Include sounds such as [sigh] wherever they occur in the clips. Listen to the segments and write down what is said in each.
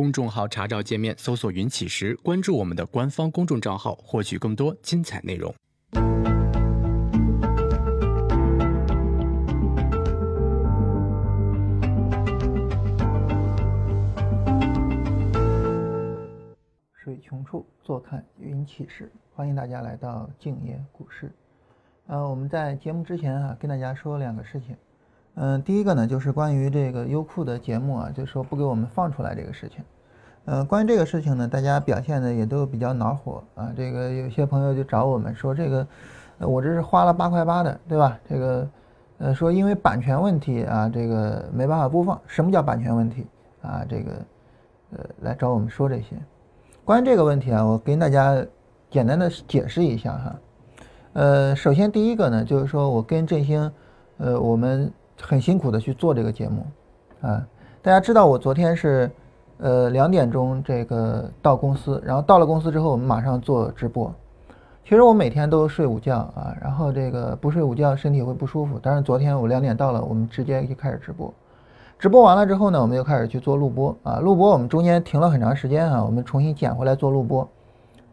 公众号查找界面搜索“云起时”，关注我们的官方公众账号，获取更多精彩内容。水穷处，坐看云起时。欢迎大家来到静夜股市。呃，我们在节目之前啊，跟大家说两个事情。嗯，第一个呢，就是关于这个优酷的节目啊，就是说不给我们放出来这个事情。嗯，关于这个事情呢，大家表现的也都比较恼火啊。这个有些朋友就找我们说，这个我这是花了八块八的，对吧？这个呃，说因为版权问题啊，这个没办法播放。什么叫版权问题啊？这个呃，来找我们说这些。关于这个问题啊，我跟大家简单的解释一下哈。呃，首先第一个呢，就是说我跟振兴，呃，我们很辛苦的去做这个节目，啊，大家知道我昨天是，呃，两点钟这个到公司，然后到了公司之后，我们马上做直播。其实我每天都睡午觉啊，然后这个不睡午觉身体会不舒服。但是昨天我两点到了，我们直接就开始直播。直播完了之后呢，我们就开始去做录播啊。录播我们中间停了很长时间啊，我们重新捡回来做录播，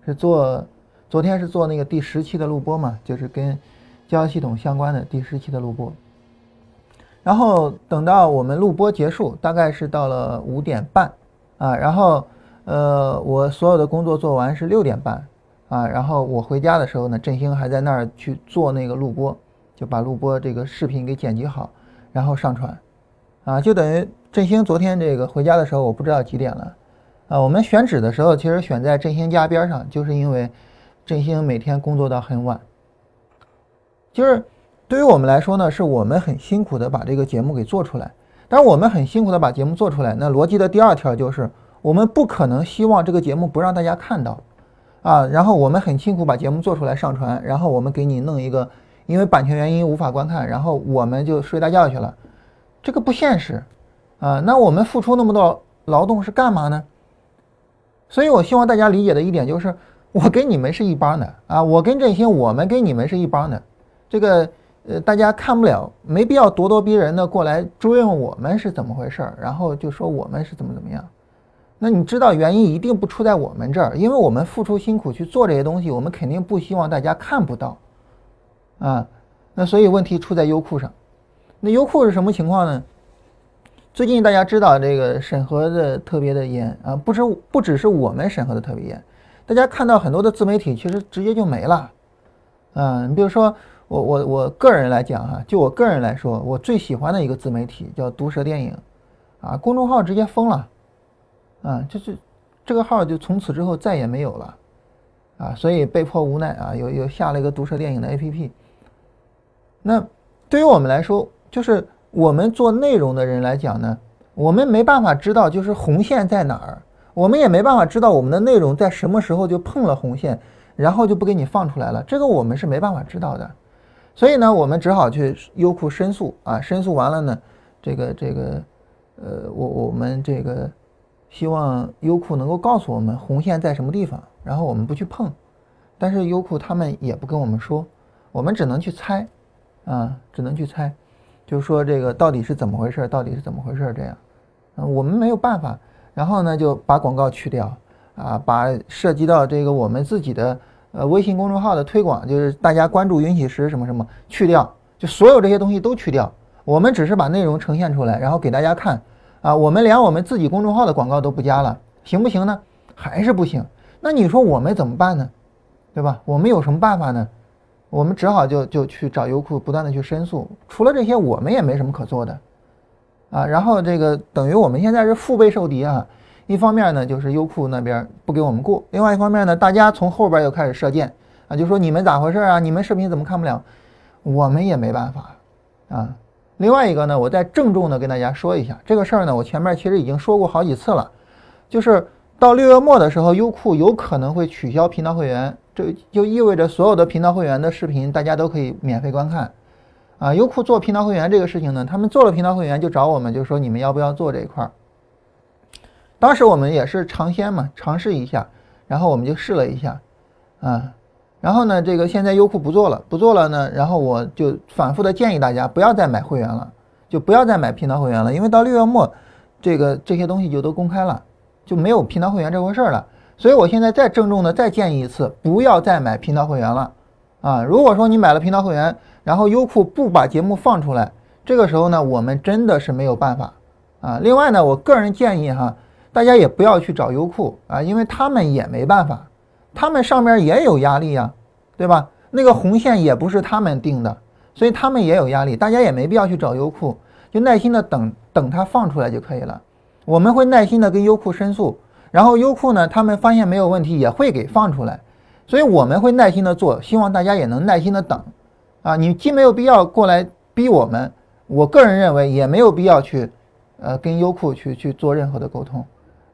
是做昨天是做那个第十期的录播嘛，就是跟交易系统相关的第十期的录播。然后等到我们录播结束，大概是到了五点半啊。然后呃，我所有的工作做完是六点半啊。然后我回家的时候呢，振兴还在那儿去做那个录播，就把录播这个视频给剪辑好，然后上传。啊，就等于振兴昨天这个回家的时候，我不知道几点了，啊，我们选址的时候其实选在振兴家边上，就是因为振兴每天工作到很晚。就是对于我们来说呢，是我们很辛苦的把这个节目给做出来，但是我们很辛苦的把节目做出来，那逻辑的第二条就是我们不可能希望这个节目不让大家看到，啊，然后我们很辛苦把节目做出来上传，然后我们给你弄一个，因为版权原因无法观看，然后我们就睡大觉去了。这个不现实，啊，那我们付出那么多劳动是干嘛呢？所以我希望大家理解的一点就是，我跟你们是一帮的啊，我跟振兴，我们跟你们是一帮的。这个呃，大家看不了，没必要咄咄逼人的过来追问我们是怎么回事儿，然后就说我们是怎么怎么样。那你知道原因一定不出在我们这儿，因为我们付出辛苦去做这些东西，我们肯定不希望大家看不到，啊，那所以问题出在优酷上。那优酷是什么情况呢？最近大家知道这个审核的特别的严啊，不只不只是我们审核的特别严，大家看到很多的自媒体其实直接就没了。嗯，你比如说我我我个人来讲哈，就我个人来说，我最喜欢的一个自媒体叫毒舌电影，啊，公众号直接封了，啊，就是这个号就从此之后再也没有了，啊，所以被迫无奈啊，又又下了一个毒舌电影的 APP。那对于我们来说，就是我们做内容的人来讲呢，我们没办法知道就是红线在哪儿，我们也没办法知道我们的内容在什么时候就碰了红线，然后就不给你放出来了，这个我们是没办法知道的。所以呢，我们只好去优酷申诉啊，申诉完了呢，这个这个，呃，我我们这个希望优酷能够告诉我们红线在什么地方，然后我们不去碰。但是优酷他们也不跟我们说，我们只能去猜，啊，只能去猜。就说这个到底是怎么回事？到底是怎么回事？这样，嗯，我们没有办法。然后呢，就把广告去掉，啊，把涉及到这个我们自己的呃微信公众号的推广，就是大家关注云起时什么什么去掉，就所有这些东西都去掉。我们只是把内容呈现出来，然后给大家看，啊，我们连我们自己公众号的广告都不加了，行不行呢？还是不行。那你说我们怎么办呢？对吧？我们有什么办法呢？我们只好就就去找优酷，不断的去申诉。除了这些，我们也没什么可做的，啊，然后这个等于我们现在是腹背受敌啊。一方面呢，就是优酷那边不给我们过；另外一方面呢，大家从后边又开始射箭啊，就说你们咋回事啊？你们视频怎么看不了？我们也没办法啊。另外一个呢，我再郑重的跟大家说一下这个事儿呢，我前面其实已经说过好几次了，就是到六月末的时候，优酷有可能会取消频道会员。这就意味着所有的频道会员的视频，大家都可以免费观看，啊，优酷做频道会员这个事情呢，他们做了频道会员就找我们，就说你们要不要做这一块儿。当时我们也是尝鲜嘛，尝试一下，然后我们就试了一下，啊，然后呢，这个现在优酷不做了，不做了呢，然后我就反复的建议大家不要再买会员了，就不要再买频道会员了，因为到六月末，这个这些东西就都公开了，就没有频道会员这回事儿了。所以我现在再郑重的再建议一次，不要再买频道会员了啊！如果说你买了频道会员，然后优酷不把节目放出来，这个时候呢，我们真的是没有办法啊。另外呢，我个人建议哈，大家也不要去找优酷啊，因为他们也没办法，他们上面也有压力呀，对吧？那个红线也不是他们定的，所以他们也有压力，大家也没必要去找优酷，就耐心的等等它放出来就可以了。我们会耐心的跟优酷申诉。然后优酷呢，他们发现没有问题，也会给放出来，所以我们会耐心的做，希望大家也能耐心的等，啊，你既没有必要过来逼我们，我个人认为也没有必要去，呃，跟优酷去去做任何的沟通，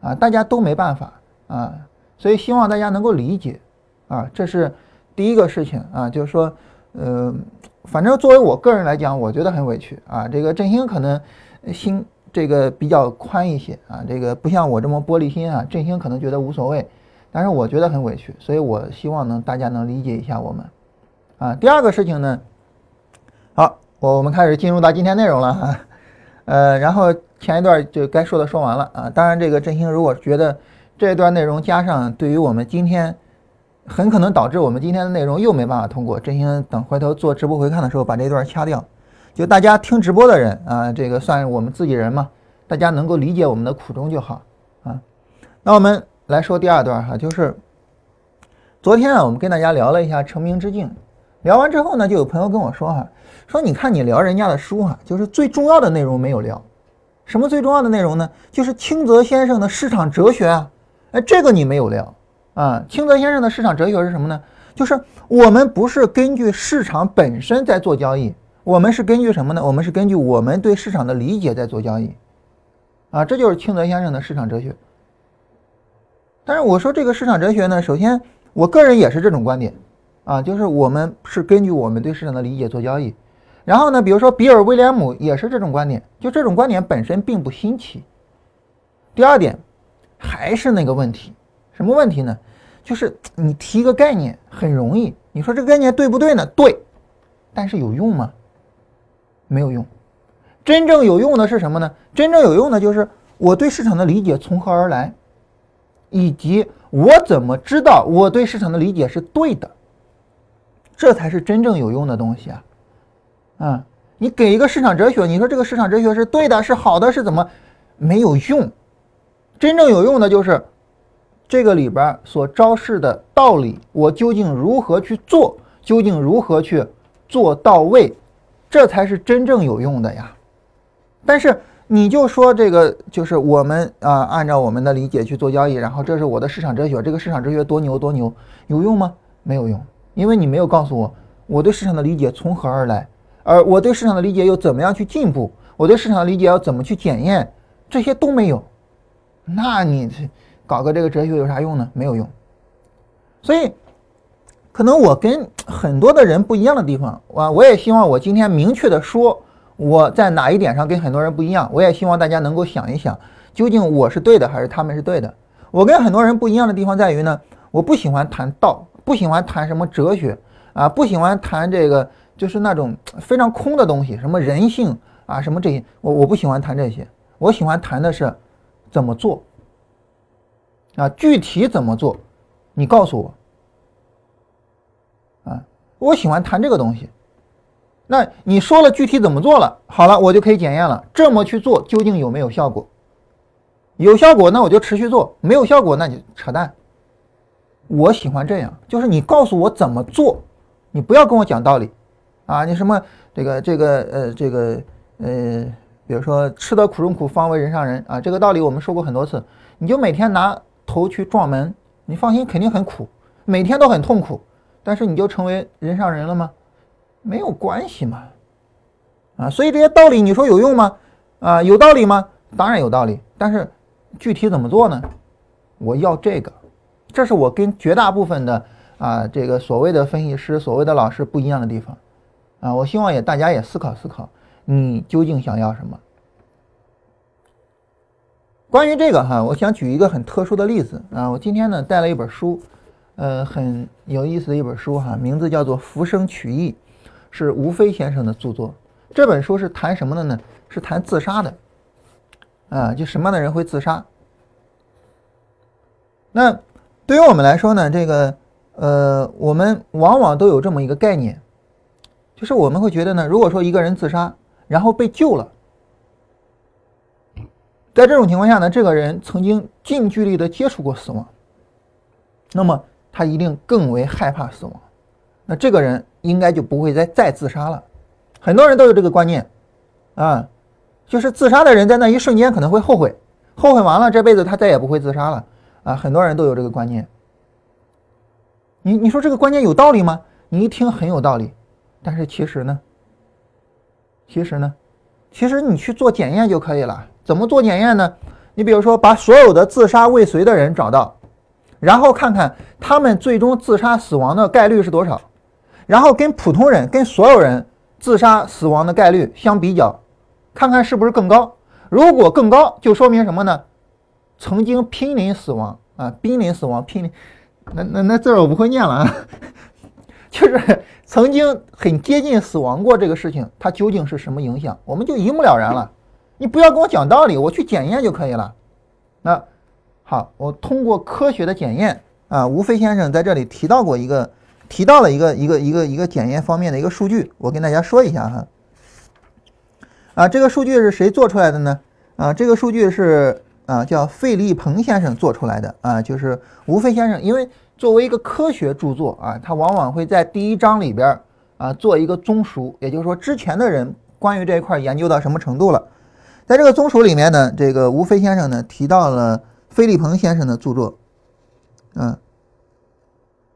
啊，大家都没办法啊，所以希望大家能够理解，啊，这是第一个事情啊，就是说，呃，反正作为我个人来讲，我觉得很委屈啊，这个振兴可能心。这个比较宽一些啊，这个不像我这么玻璃心啊。振兴可能觉得无所谓，但是我觉得很委屈，所以我希望呢大家能理解一下我们啊。第二个事情呢，好，我我们开始进入到今天内容了哈。呃，然后前一段就该说的说完了啊。当然，这个振兴如果觉得这一段内容加上，对于我们今天很可能导致我们今天的内容又没办法通过，振兴等回头做直播回看的时候把这段掐掉。就大家听直播的人啊，这个算我们自己人嘛，大家能够理解我们的苦衷就好啊。那我们来说第二段哈，就是昨天啊，我们跟大家聊了一下成名之境，聊完之后呢，就有朋友跟我说哈，说你看你聊人家的书哈，就是最重要的内容没有聊，什么最重要的内容呢？就是清泽先生的市场哲学啊，哎，这个你没有聊啊。清泽先生的市场哲学是什么呢？就是我们不是根据市场本身在做交易。我们是根据什么呢？我们是根据我们对市场的理解在做交易，啊，这就是清泽先生的市场哲学。但是我说这个市场哲学呢，首先我个人也是这种观点，啊，就是我们是根据我们对市场的理解做交易。然后呢，比如说比尔威廉姆也是这种观点，就这种观点本身并不新奇。第二点，还是那个问题，什么问题呢？就是你提一个概念很容易，你说这个概念对不对呢？对，但是有用吗？没有用，真正有用的是什么呢？真正有用的就是我对市场的理解从何而来，以及我怎么知道我对市场的理解是对的，这才是真正有用的东西啊！啊，你给一个市场哲学，你说这个市场哲学是对的，是好的，是怎么没有用？真正有用的就是这个里边所昭示的道理，我究竟如何去做，究竟如何去做到位？这才是真正有用的呀，但是你就说这个就是我们啊，按照我们的理解去做交易，然后这是我的市场哲学，这个市场哲学多牛多牛，有用吗？没有用，因为你没有告诉我我对市场的理解从何而来，而我对市场的理解又怎么样去进步，我对市场的理解要怎么去检验，这些都没有，那你搞个这个哲学有啥用呢？没有用，所以。可能我跟很多的人不一样的地方，啊，我也希望我今天明确的说我在哪一点上跟很多人不一样。我也希望大家能够想一想，究竟我是对的还是他们是对的。我跟很多人不一样的地方在于呢，我不喜欢谈道，不喜欢谈什么哲学啊，不喜欢谈这个就是那种非常空的东西，什么人性啊，什么这些，我我不喜欢谈这些。我喜欢谈的是怎么做啊，具体怎么做，你告诉我啊。我喜欢谈这个东西，那你说了具体怎么做了，好了，我就可以检验了。这么去做究竟有没有效果？有效果，那我就持续做；没有效果，那就扯淡。我喜欢这样，就是你告诉我怎么做，你不要跟我讲道理啊！你什么这个这个呃这个呃，比如说吃得苦中苦，方为人上人啊，这个道理我们说过很多次。你就每天拿头去撞门，你放心，肯定很苦，每天都很痛苦。但是你就成为人上人了吗？没有关系嘛，啊，所以这些道理你说有用吗？啊，有道理吗？当然有道理，但是具体怎么做呢？我要这个，这是我跟绝大部分的啊这个所谓的分析师、所谓的老师不一样的地方，啊，我希望也大家也思考思考，你究竟想要什么？关于这个哈，我想举一个很特殊的例子啊，我今天呢带了一本书。呃，很有意思的一本书哈，名字叫做《浮生取义》，是吴飞先生的著作。这本书是谈什么的呢？是谈自杀的。啊，就什么样的人会自杀？那对于我们来说呢，这个呃，我们往往都有这么一个概念，就是我们会觉得呢，如果说一个人自杀，然后被救了，在这种情况下呢，这个人曾经近距离的接触过死亡，那么他一定更为害怕死亡，那这个人应该就不会再再自杀了。很多人都有这个观念，啊，就是自杀的人在那一瞬间可能会后悔，后悔完了这辈子他再也不会自杀了。啊，很多人都有这个观念。你你说这个观念有道理吗？你一听很有道理，但是其实呢？其实呢？其实你去做检验就可以了。怎么做检验呢？你比如说把所有的自杀未遂的人找到，然后看看他们最终自杀死亡的概率是多少，然后跟普通人、跟所有人自杀死亡的概率相比较，看看是不是更高。如果更高，就说明什么呢？曾经濒临死亡啊，濒临死亡，濒临，那那那字儿我不会念了啊，就是曾经很接近死亡过这个事情，它究竟是什么影响，我们就一目了然了。你不要跟我讲道理，我去检验就可以了。那好，我通过科学的检验啊，吴飞先生在这里提到过一个，提到了一个一个一个一个检验方面的一个数据，我跟大家说一下哈。啊，这个数据是谁做出来的呢？啊，这个数据是。啊，叫费利鹏先生做出来的啊，就是吴飞先生，因为作为一个科学著作啊，他往往会在第一章里边啊做一个综述，也就是说之前的人关于这一块研究到什么程度了。在这个综述里面呢，这个吴飞先生呢提到了费利鹏先生的著作，嗯，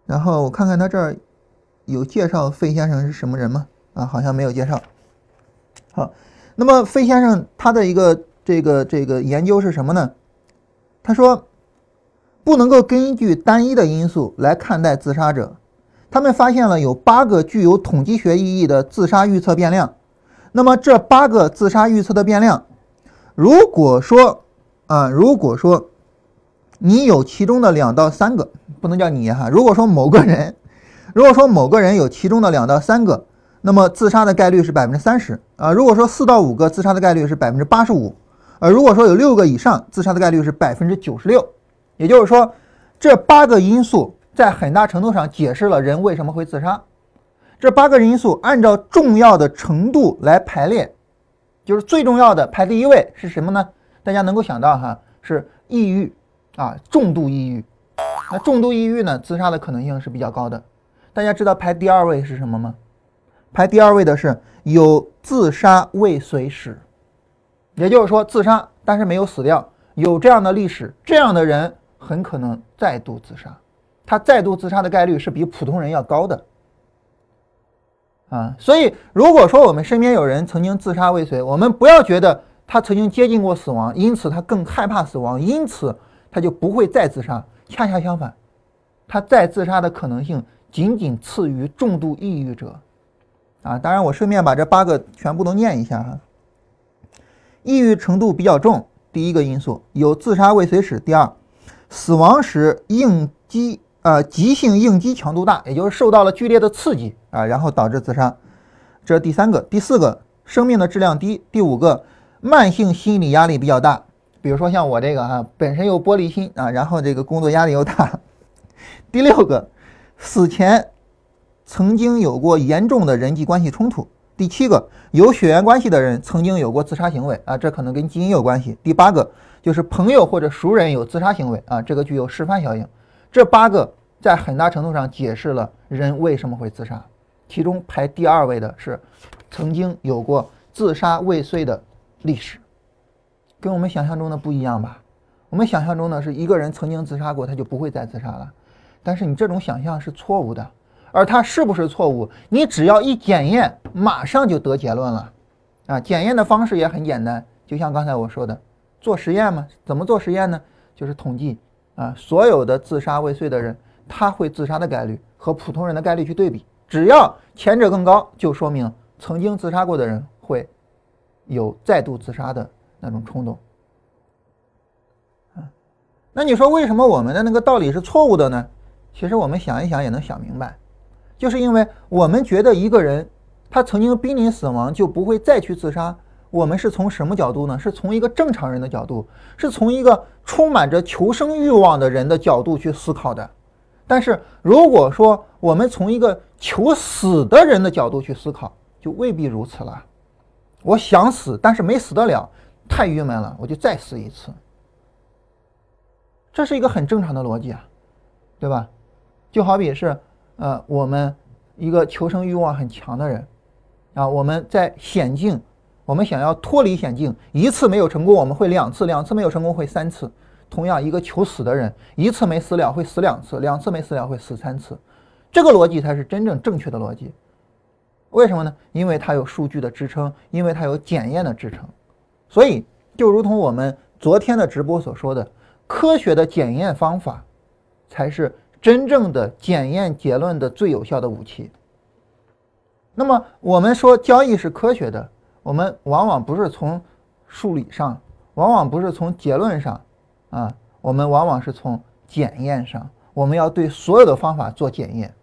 然后我看看他这儿有介绍费先生是什么人吗？啊，好像没有介绍。好，那么费先生他的一个。这个这个研究是什么呢？他说，不能够根据单一的因素来看待自杀者。他们发现了有八个具有统计学意义的自杀预测变量。那么这八个自杀预测的变量，如果说啊，如果说你有其中的两到三个，不能叫你哈，如果说某个人，如果说某个人有其中的两到三个，那么自杀的概率是百分之三十啊。如果说四到五个，自杀的概率是百分之八十五。而如果说有六个以上，自杀的概率是百分之九十六，也就是说，这八个因素在很大程度上解释了人为什么会自杀。这八个因素按照重要的程度来排列，就是最重要的排第一位是什么呢？大家能够想到哈，是抑郁啊，重度抑郁。那重度抑郁呢，自杀的可能性是比较高的。大家知道排第二位是什么吗？排第二位的是有自杀未遂史。也就是说，自杀但是没有死掉，有这样的历史，这样的人很可能再度自杀，他再度自杀的概率是比普通人要高的。啊，所以如果说我们身边有人曾经自杀未遂，我们不要觉得他曾经接近过死亡，因此他更害怕死亡，因此他就不会再自杀。恰恰相反，他再自杀的可能性仅仅次于重度抑郁者。啊，当然我顺便把这八个全部都念一下哈。抑郁程度比较重，第一个因素有自杀未遂史。第二，死亡时应激啊急性应激强度大，也就是受到了剧烈的刺激啊，然后导致自杀。这是第三个，第四个生命的质量低。第五个慢性心理压力比较大，比如说像我这个哈，本身有玻璃心啊，然后这个工作压力又大。[laughs] 第六个死前曾经有过严重的人际关系冲突。第七个，有血缘关系的人曾经有过自杀行为啊，这可能跟基因有关系。第八个，就是朋友或者熟人有自杀行为啊，这个具有示范效应。这八个在很大程度上解释了人为什么会自杀。其中排第二位的是曾经有过自杀未遂的历史，跟我们想象中的不一样吧？我们想象中的是一个人曾经自杀过，他就不会再自杀了，但是你这种想象是错误的。而它是不是错误？你只要一检验，马上就得结论了，啊，检验的方式也很简单，就像刚才我说的，做实验嘛。怎么做实验呢？就是统计啊，所有的自杀未遂的人，他会自杀的概率和普通人的概率去对比，只要前者更高，就说明曾经自杀过的人会有再度自杀的那种冲动。啊，那你说为什么我们的那个道理是错误的呢？其实我们想一想也能想明白。就是因为我们觉得一个人他曾经濒临死亡就不会再去自杀，我们是从什么角度呢？是从一个正常人的角度，是从一个充满着求生欲望的人的角度去思考的。但是如果说我们从一个求死的人的角度去思考，就未必如此了。我想死，但是没死得了，太郁闷了，我就再死一次。这是一个很正常的逻辑啊，对吧？就好比是，呃，我们一个求生欲望很强的人，啊，我们在险境，我们想要脱离险境，一次没有成功，我们会两次，两次没有成功会三次。同样，一个求死的人，一次没死了会死两次，两次没死了会死三次。这个逻辑才是真正正确的逻辑。为什么呢？因为它有数据的支撑，因为它有检验的支撑。所以，就如同我们昨天的直播所说的，科学的检验方法才是真正的检验结论的最有效的武器。那么，我们说交易是科学的，我们往往不是从数理上，往往不是从结论上。啊，我们往往是从检验上，我们要对所有的方法做检验。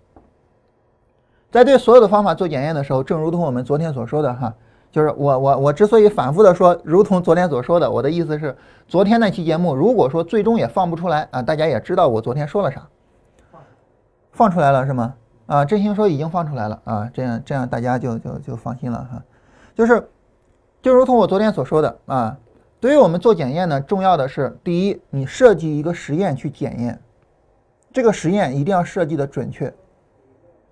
在对所有的方法做检验的时候，正如同我们昨天所说的哈，就是我我我之所以反复的说，如同昨天所说的，我的意思是，昨天那期节目如果说最终也放不出来啊，大家也知道我昨天说了啥，放出来了是吗？啊，真心说已经放出来了啊，这样这样大家就就就放心了哈，就是就如同我昨天所说的啊。对于我们做检验呢，重要的是第一，你设计一个实验去检验，这个实验一定要设计的准确，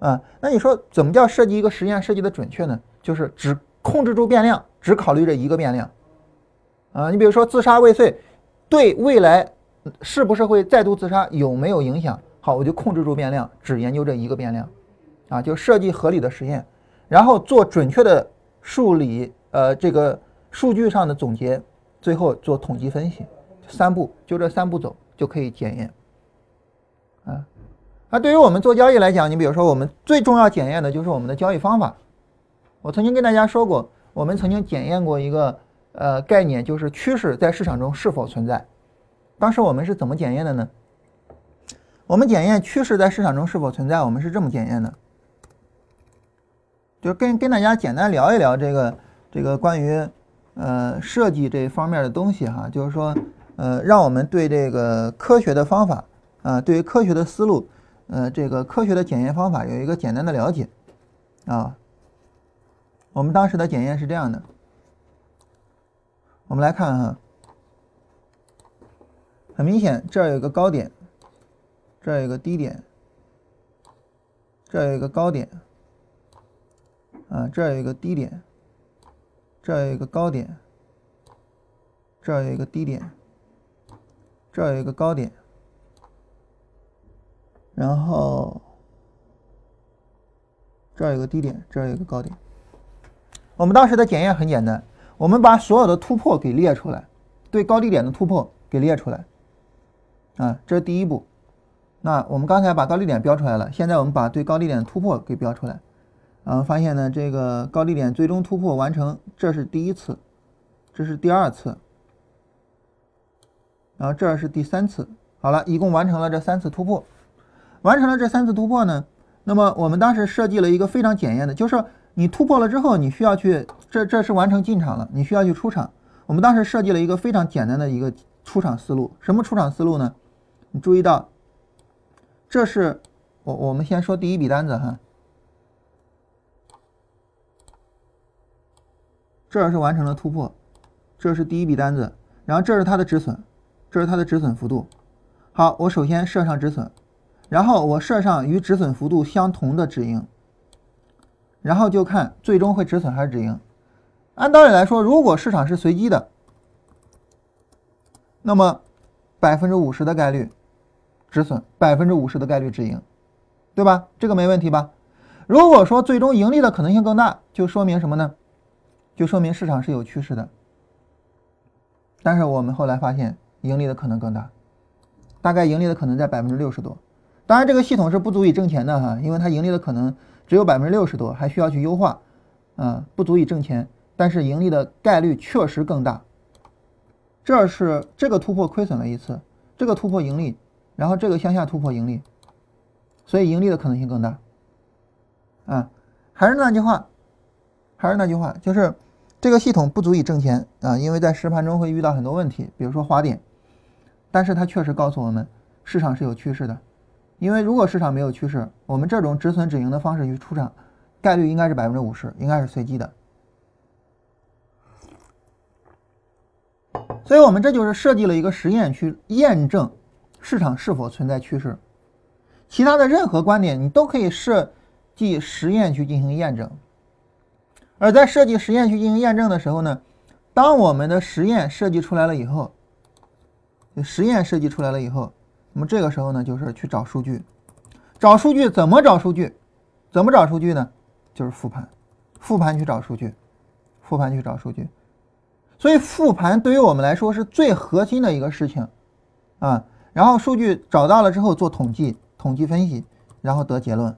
啊，那你说怎么叫设计一个实验设计的准确呢？就是只控制住变量，只考虑这一个变量，啊，你比如说自杀未遂，对未来是不是会再度自杀有没有影响？好，我就控制住变量，只研究这一个变量，啊，就设计合理的实验，然后做准确的数理，呃，这个数据上的总结。最后做统计分析，三步就这三步走就可以检验。啊，那对于我们做交易来讲，你比如说我们最重要检验的就是我们的交易方法。我曾经跟大家说过，我们曾经检验过一个呃概念，就是趋势在市场中是否存在。当时我们是怎么检验的呢？我们检验趋势在市场中是否存在，我们是这么检验的，就跟跟大家简单聊一聊这个这个关于。呃，设计这方面的东西哈，就是说，呃，让我们对这个科学的方法，啊，对于科学的思路，呃，这个科学的检验方法有一个简单的了解，啊，我们当时的检验是这样的，我们来看哈，很明显，这儿有一个高点，这儿有一个低点，这儿有一个高点，啊，这儿有一个低点。这有一个高点，这有一个低点，这有一个高点，然后这有一个低点，这有一个高点。我们当时的检验很简单，我们把所有的突破给列出来，对高低点的突破给列出来。啊，这是第一步。那我们刚才把高低点标出来了，现在我们把对高低点的突破给标出来。然后发现呢，这个高低点最终突破完成，这是第一次，这是第二次，然后这是第三次。好了，一共完成了这三次突破。完成了这三次突破呢，那么我们当时设计了一个非常检验的，就是你突破了之后，你需要去，这这是完成进场了，你需要去出场。我们当时设计了一个非常简单的一个出场思路，什么出场思路呢？你注意到，这是我我们先说第一笔单子哈。这是完成了突破，这是第一笔单子，然后这是它的止损，这是它的止损幅度。好，我首先设上止损，然后我设上与止损幅度相同的止盈，然后就看最终会止损还是止盈。按道理来说，如果市场是随机的，那么百分之五十的概率止损，百分之五十的概率止盈，对吧？这个没问题吧？如果说最终盈利的可能性更大，就说明什么呢？就说明市场是有趋势的，但是我们后来发现盈利的可能更大，大概盈利的可能在百分之六十多。当然，这个系统是不足以挣钱的哈，因为它盈利的可能只有百分之六十多，还需要去优化，啊，不足以挣钱。但是盈利的概率确实更大。这是这个突破亏损了一次，这个突破盈利，然后这个向下突破盈利，所以盈利的可能性更大。啊，还是那句话。还是那句话，就是这个系统不足以挣钱啊，因为在实盘中会遇到很多问题，比如说滑点。但是它确实告诉我们，市场是有趋势的。因为如果市场没有趋势，我们这种止损止盈的方式去出场，概率应该是百分之五十，应该是随机的。所以我们这就是设计了一个实验去验证市场是否存在趋势。其他的任何观点你都可以设计实验去进行验证。而在设计实验去进行验证的时候呢，当我们的实验设计出来了以后，实验设计出来了以后，那么这个时候呢，就是去找数据。找数据怎么找数据？怎么找数据呢？就是复盘，复盘去找数据，复盘去找数据。所以复盘对于我们来说是最核心的一个事情啊。然后数据找到了之后做统计，统计分析，然后得结论。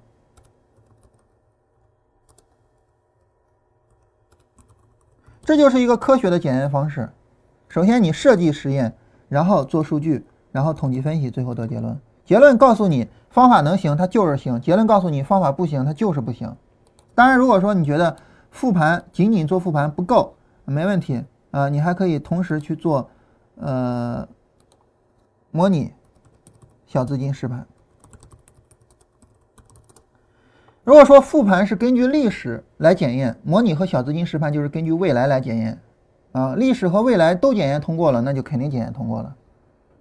这就是一个科学的检验方式。首先，你设计实验，然后做数据，然后统计分析，最后得结论。结论告诉你方法能行，它就是行；结论告诉你方法不行，它就是不行。当然，如果说你觉得复盘仅仅做复盘不够，没问题啊，你还可以同时去做呃模拟小资金实盘。如果说复盘是根据历史来检验，模拟和小资金实盘就是根据未来来检验，啊，历史和未来都检验通过了，那就肯定检验通过了，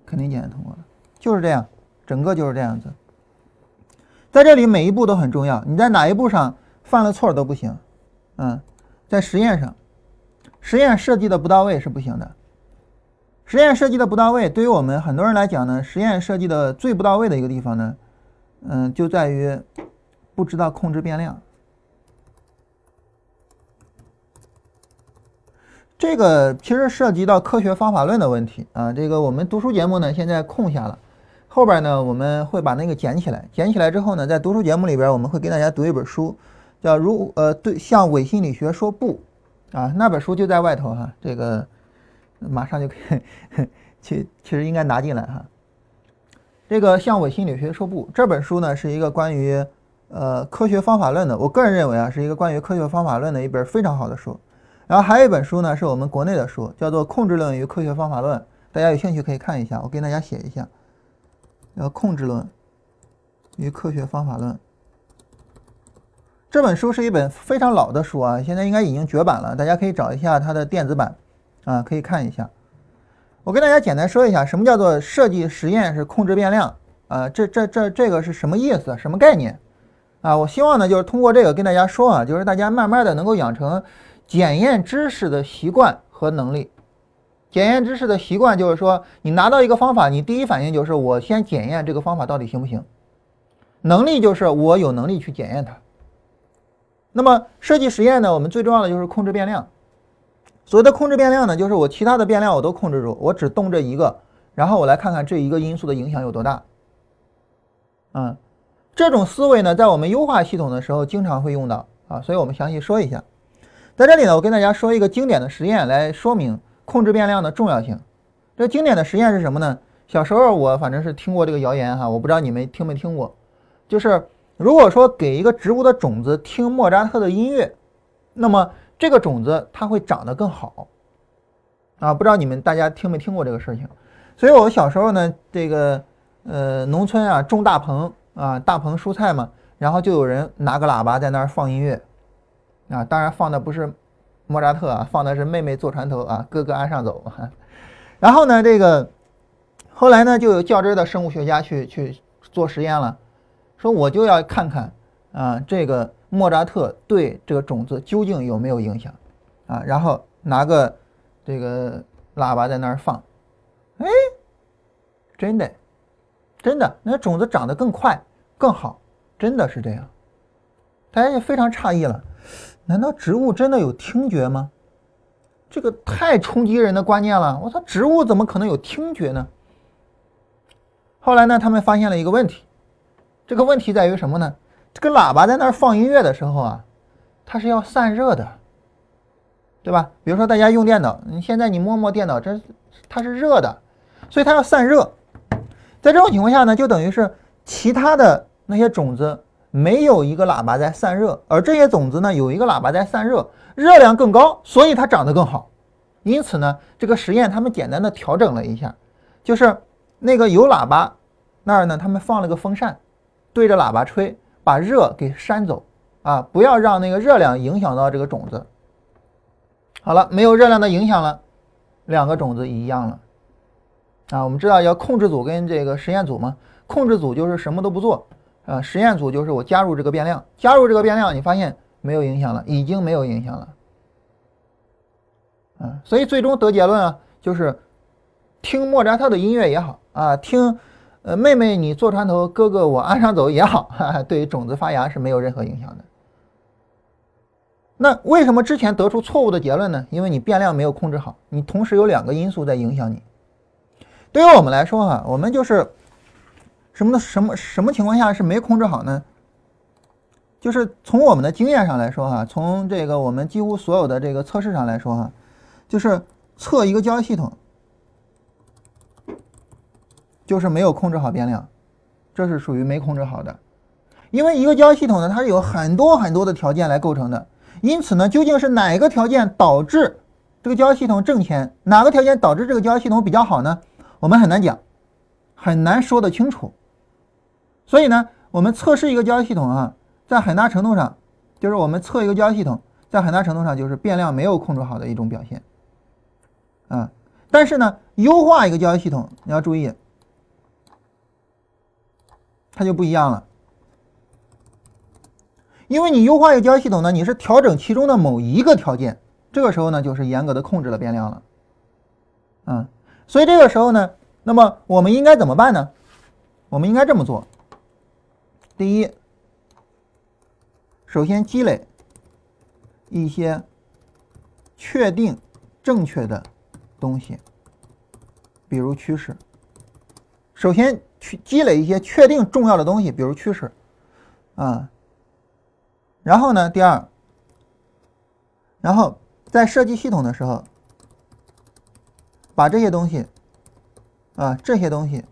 肯定检验通过了，就是这样，整个就是这样子。在这里每一步都很重要，你在哪一步上犯了错都不行，嗯，在实验上，实验设计的不到位是不行的，实验设计的不到位，对于我们很多人来讲呢，实验设计的最不到位的一个地方呢，嗯，就在于。不知道控制变量，这个其实涉及到科学方法论的问题啊。这个我们读书节目呢现在空下了，后边呢我们会把那个捡起来，捡起来之后呢，在读书节目里边我们会给大家读一本书，叫如呃对向伪心理学说不啊，那本书就在外头哈，这个马上就可以，[laughs] 其其实应该拿进来哈。这个向伪心理学说不这本书呢是一个关于。呃，科学方法论的，我个人认为啊，是一个关于科学方法论的一本非常好的书。然后还有一本书呢，是我们国内的书，叫做《控制论与科学方法论》，大家有兴趣可以看一下，我给大家写一下。叫《控制论与科学方法论》这本书是一本非常老的书啊，现在应该已经绝版了，大家可以找一下它的电子版啊，可以看一下。我跟大家简单说一下，什么叫做设计实验是控制变量啊？这这这这个是什么意思？什么概念？啊，我希望呢，就是通过这个跟大家说啊，就是大家慢慢的能够养成检验知识的习惯和能力。检验知识的习惯就是说，你拿到一个方法，你第一反应就是我先检验这个方法到底行不行。能力就是我有能力去检验它。那么设计实验呢，我们最重要的就是控制变量。所谓的控制变量呢，就是我其他的变量我都控制住，我只动这一个，然后我来看看这一个因素的影响有多大。嗯。这种思维呢，在我们优化系统的时候经常会用到啊，所以我们详细说一下。在这里呢，我跟大家说一个经典的实验来说明控制变量的重要性。这经典的实验是什么呢？小时候我反正是听过这个谣言哈，我不知道你们听没听过。就是如果说给一个植物的种子听莫扎特的音乐，那么这个种子它会长得更好啊。不知道你们大家听没听过这个事情？所以我小时候呢，这个呃农村啊种大棚。啊，大棚蔬菜嘛，然后就有人拿个喇叭在那儿放音乐，啊，当然放的不是莫扎特啊，放的是妹妹坐船头啊，哥哥岸上走。然后呢，这个后来呢，就有较真的生物学家去去做实验了，说我就要看看啊，这个莫扎特对这个种子究竟有没有影响啊，然后拿个这个喇叭在那儿放，哎，真的。真的，那种子长得更快、更好，真的是这样。大家就非常诧异了，难道植物真的有听觉吗？这个太冲击人的观念了。我操，植物怎么可能有听觉呢？后来呢，他们发现了一个问题，这个问题在于什么呢？这个喇叭在那儿放音乐的时候啊，它是要散热的，对吧？比如说大家用电脑，你现在你摸摸电脑，这它是热的，所以它要散热。在这种情况下呢，就等于是其他的那些种子没有一个喇叭在散热，而这些种子呢有一个喇叭在散热，热量更高，所以它长得更好。因此呢，这个实验他们简单的调整了一下，就是那个有喇叭那儿呢，他们放了个风扇，对着喇叭吹，把热给扇走啊，不要让那个热量影响到这个种子。好了，没有热量的影响了，两个种子一样了啊。我们知道要控制组跟这个实验组嘛，控制组就是什么都不做啊，实验组就是我加入这个变量，加入这个变量，你发现没有影响了，已经没有影响了。啊，所以最终得结论啊，就是听莫扎特的音乐也好啊，听呃妹妹你坐船头，哥哥我岸上走也好，哈哈，对于种子发芽是没有任何影响的。那为什么之前得出错误的结论呢？因为你变量没有控制好，你同时有两个因素在影响你。对于我们来说哈，我们就是什么的什么什么情况下是没控制好呢？就是从我们的经验上来说哈，从这个我们几乎所有的这个测试上来说哈。就是测一个交易系统，就是没有控制好变量，这是属于没控制好的。因为一个交易系统呢，它是有很多很多的条件来构成的，因此呢，究竟是哪一个条件导致这个交易系统挣钱，哪个条件导致这个交易系统比较好呢？我们很难讲，很难说得清楚。所以呢，我们测试一个交易系统啊，在很大程度上，就是我们测一个交易系统，在很大程度上就是变量没有控制好的一种表现。啊，但是呢，优化一个交易系统，你要注意，它就不一样了。因为你优化一个交易系统呢，你是调整其中的某一个条件，这个时候呢，就是严格的控制了变量了。啊，所以这个时候呢，那么我们应该怎么办呢？我们应该这么做：第一，首先积累一些确定正确的。东西，比如趋势，首先去积累一些确定重要的东西，比如趋势，啊，然后呢，第二，然后在设计系统的时候，把这些东西，啊，这些东西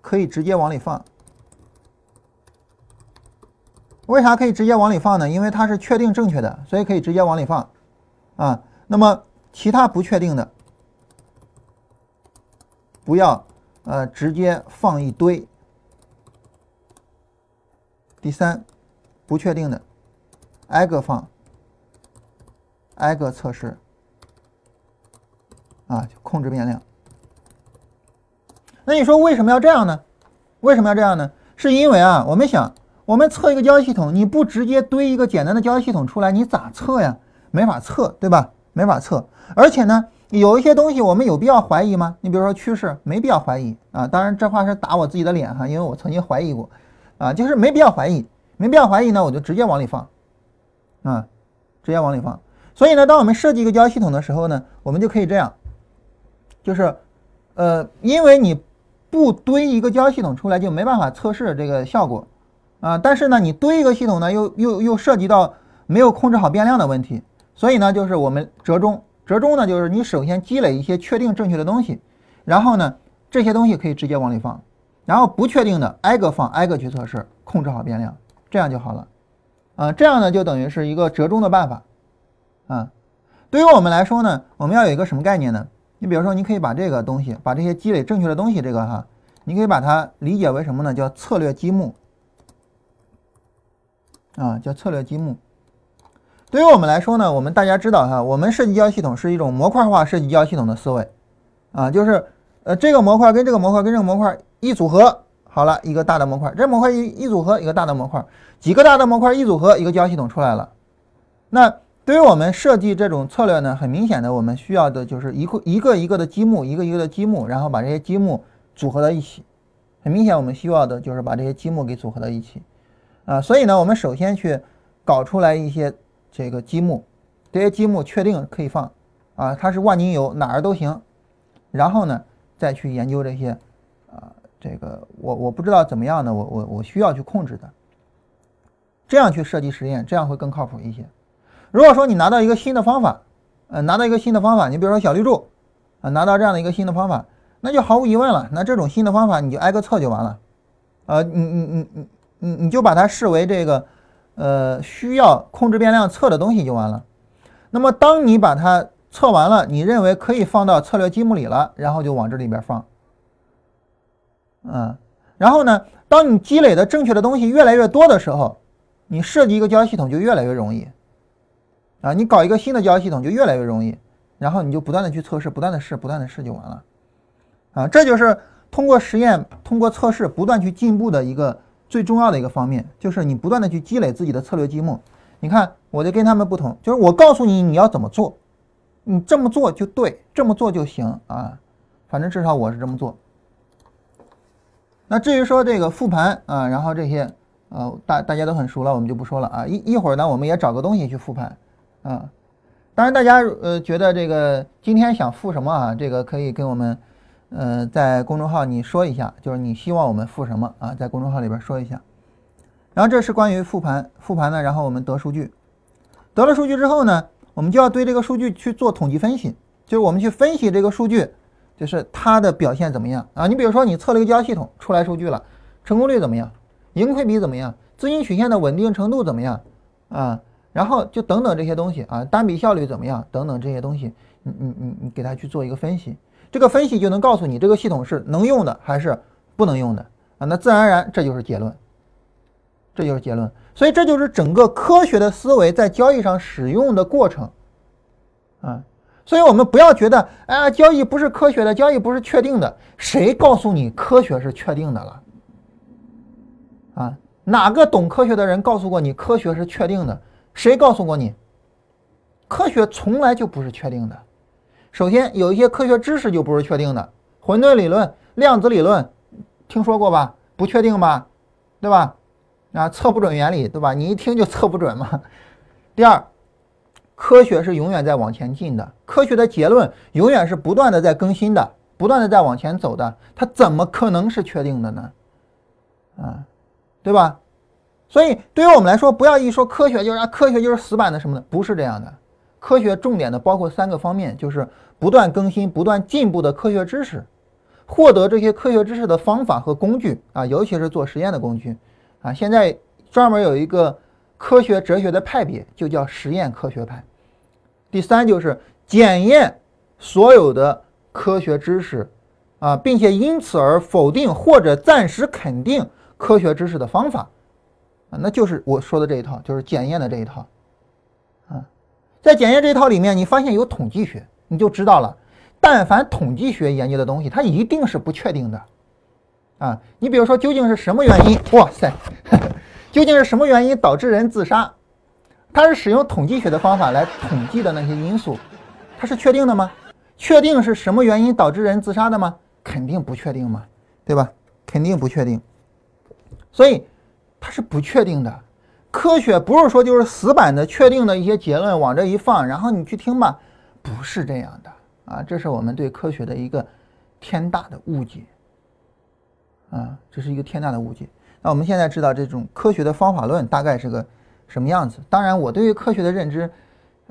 可以直接往里放。为啥可以直接往里放呢？因为它是确定正确的，所以可以直接往里放，啊，那么。其他不确定的，不要呃直接放一堆。第三，不确定的，挨个放，挨个测试，啊，控制变量。那你说为什么要这样呢？为什么要这样呢？是因为啊，我们想，我们测一个交易系统，你不直接堆一个简单的交易系统出来，你咋测呀？没法测，对吧？没法测。而且呢，有一些东西我们有必要怀疑吗？你比如说趋势，没必要怀疑啊。当然，这话是打我自己的脸哈，因为我曾经怀疑过，啊，就是没必要怀疑，没必要怀疑呢，我就直接往里放，啊，直接往里放。所以呢，当我们设计一个交易系统的时候呢，我们就可以这样，就是，呃，因为你不堆一个交易系统出来，就没办法测试这个效果，啊，但是呢，你堆一个系统呢，又又又涉及到没有控制好变量的问题，所以呢，就是我们折中。折中呢，就是你首先积累一些确定正确的东西，然后呢，这些东西可以直接往里放，然后不确定的挨个放，挨个去测试，控制好变量，这样就好了。啊，这样呢就等于是一个折中的办法。啊，对于我们来说呢，我们要有一个什么概念呢？你比如说，你可以把这个东西，把这些积累正确的东西，这个哈，你可以把它理解为什么呢？叫策略积木。啊，叫策略积木。对于我们来说呢，我们大家知道哈，我们设计交易系统是一种模块化设计交易系统的思维，啊，就是呃这个模块跟这个模块跟这个模块一组合，好了一个大的模块，这模块一一组合一个大的模块，几个大的模块一组合一个交易系统出来了。那对于我们设计这种策略呢，很明显的我们需要的就是一个一个一个的积木，一个一个的积木，然后把这些积木组合到一起。很明显我们需要的就是把这些积木给组合到一起，啊，所以呢，我们首先去搞出来一些。这个积木，这些积木确定可以放，啊，它是万金油，哪儿都行。然后呢，再去研究这些，啊，这个我我不知道怎么样呢，我我我需要去控制的，这样去设计实验，这样会更靠谱一些。如果说你拿到一个新的方法，呃，拿到一个新的方法，你比如说小绿柱，啊，拿到这样的一个新的方法，那就毫无疑问了，那这种新的方法你就挨个测就完了，啊，你你你你你你就把它视为这个呃需要控制变量测的东西就完了。那么当你把它测完了，你认为可以放到策略积木里了，然后就往这里边放。嗯，然后呢，当你积累的正确的东西越来越多的时候，你设计一个交易系统就越来越容易。啊，你搞一个新的交易系统就越来越容易，然后你就不断的去测试，不断的试，不断的试就完了。啊，这就是通过实验、通过测试不断去进步的一个最重要的一个方面，就是你不断的去积累自己的策略积木。你看，我就跟他们不同，就是我告诉你你要怎么做，你这么做就对，这么做就行啊。反正至少我是这么做。那至于说这个复盘啊，然后这些呃大大家都很熟了，我们就不说了啊。一一会儿呢，我们也找个东西去复盘啊。当然，大家呃觉得这个今天想复什么啊？这个可以跟我们呃在公众号你说一下，就是你希望我们复什么啊？在公众号里边说一下。然后这是关于复盘，复盘呢，然后我们得数据，得了数据之后呢，我们就要对这个数据去做统计分析，就是我们去分析这个数据，就是它的表现怎么样啊？你比如说你测了一个交易系统出来数据了，成功率怎么样？盈亏比怎么样？资金曲线的稳定程度怎么样？啊，然后就等等这些东西啊，单笔效率怎么样？等等这些东西，你你你你给它去做一个分析，这个分析就能告诉你这个系统是能用的还是不能用的啊？那自然而然这就是结论。这就是结论，所以这就是整个科学的思维在交易上使用的过程，啊，所以我们不要觉得，哎呀，交易不是科学的，交易不是确定的，谁告诉你科学是确定的了？啊，哪个懂科学的人告诉过你科学是确定的？谁告诉过你？科学从来就不是确定的。首先，有一些科学知识就不是确定的，混沌理论、量子理论，听说过吧？不确定吧？对吧？啊，测不准原理，对吧？你一听就测不准嘛。第二，科学是永远在往前进的，科学的结论永远是不断的在更新的，不断的在往前走的，它怎么可能是确定的呢？啊，对吧？所以对于我们来说，不要一说科学就是啊，科学就是死板的什么的，不是这样的。科学重点的包括三个方面，就是不断更新、不断进步的科学知识，获得这些科学知识的方法和工具啊，尤其是做实验的工具。啊，现在专门有一个科学哲学的派别，就叫实验科学派。第三就是检验所有的科学知识，啊，并且因此而否定或者暂时肯定科学知识的方法，啊，那就是我说的这一套，就是检验的这一套。啊，在检验这一套里面，你发现有统计学，你就知道了，但凡统计学研究的东西，它一定是不确定的。啊，你比如说，究竟是什么原因？哇塞，[laughs] 究竟是什么原因导致人自杀？它是使用统计学的方法来统计的那些因素，它是确定的吗？确定是什么原因导致人自杀的吗？肯定不确定嘛，对吧？肯定不确定。所以它是不确定的。科学不是说就是死板的确定的一些结论往这一放，然后你去听吧，不是这样的啊！这是我们对科学的一个天大的误解。啊，这是一个天大的误解。那我们现在知道这种科学的方法论大概是个什么样子。当然，我对于科学的认知，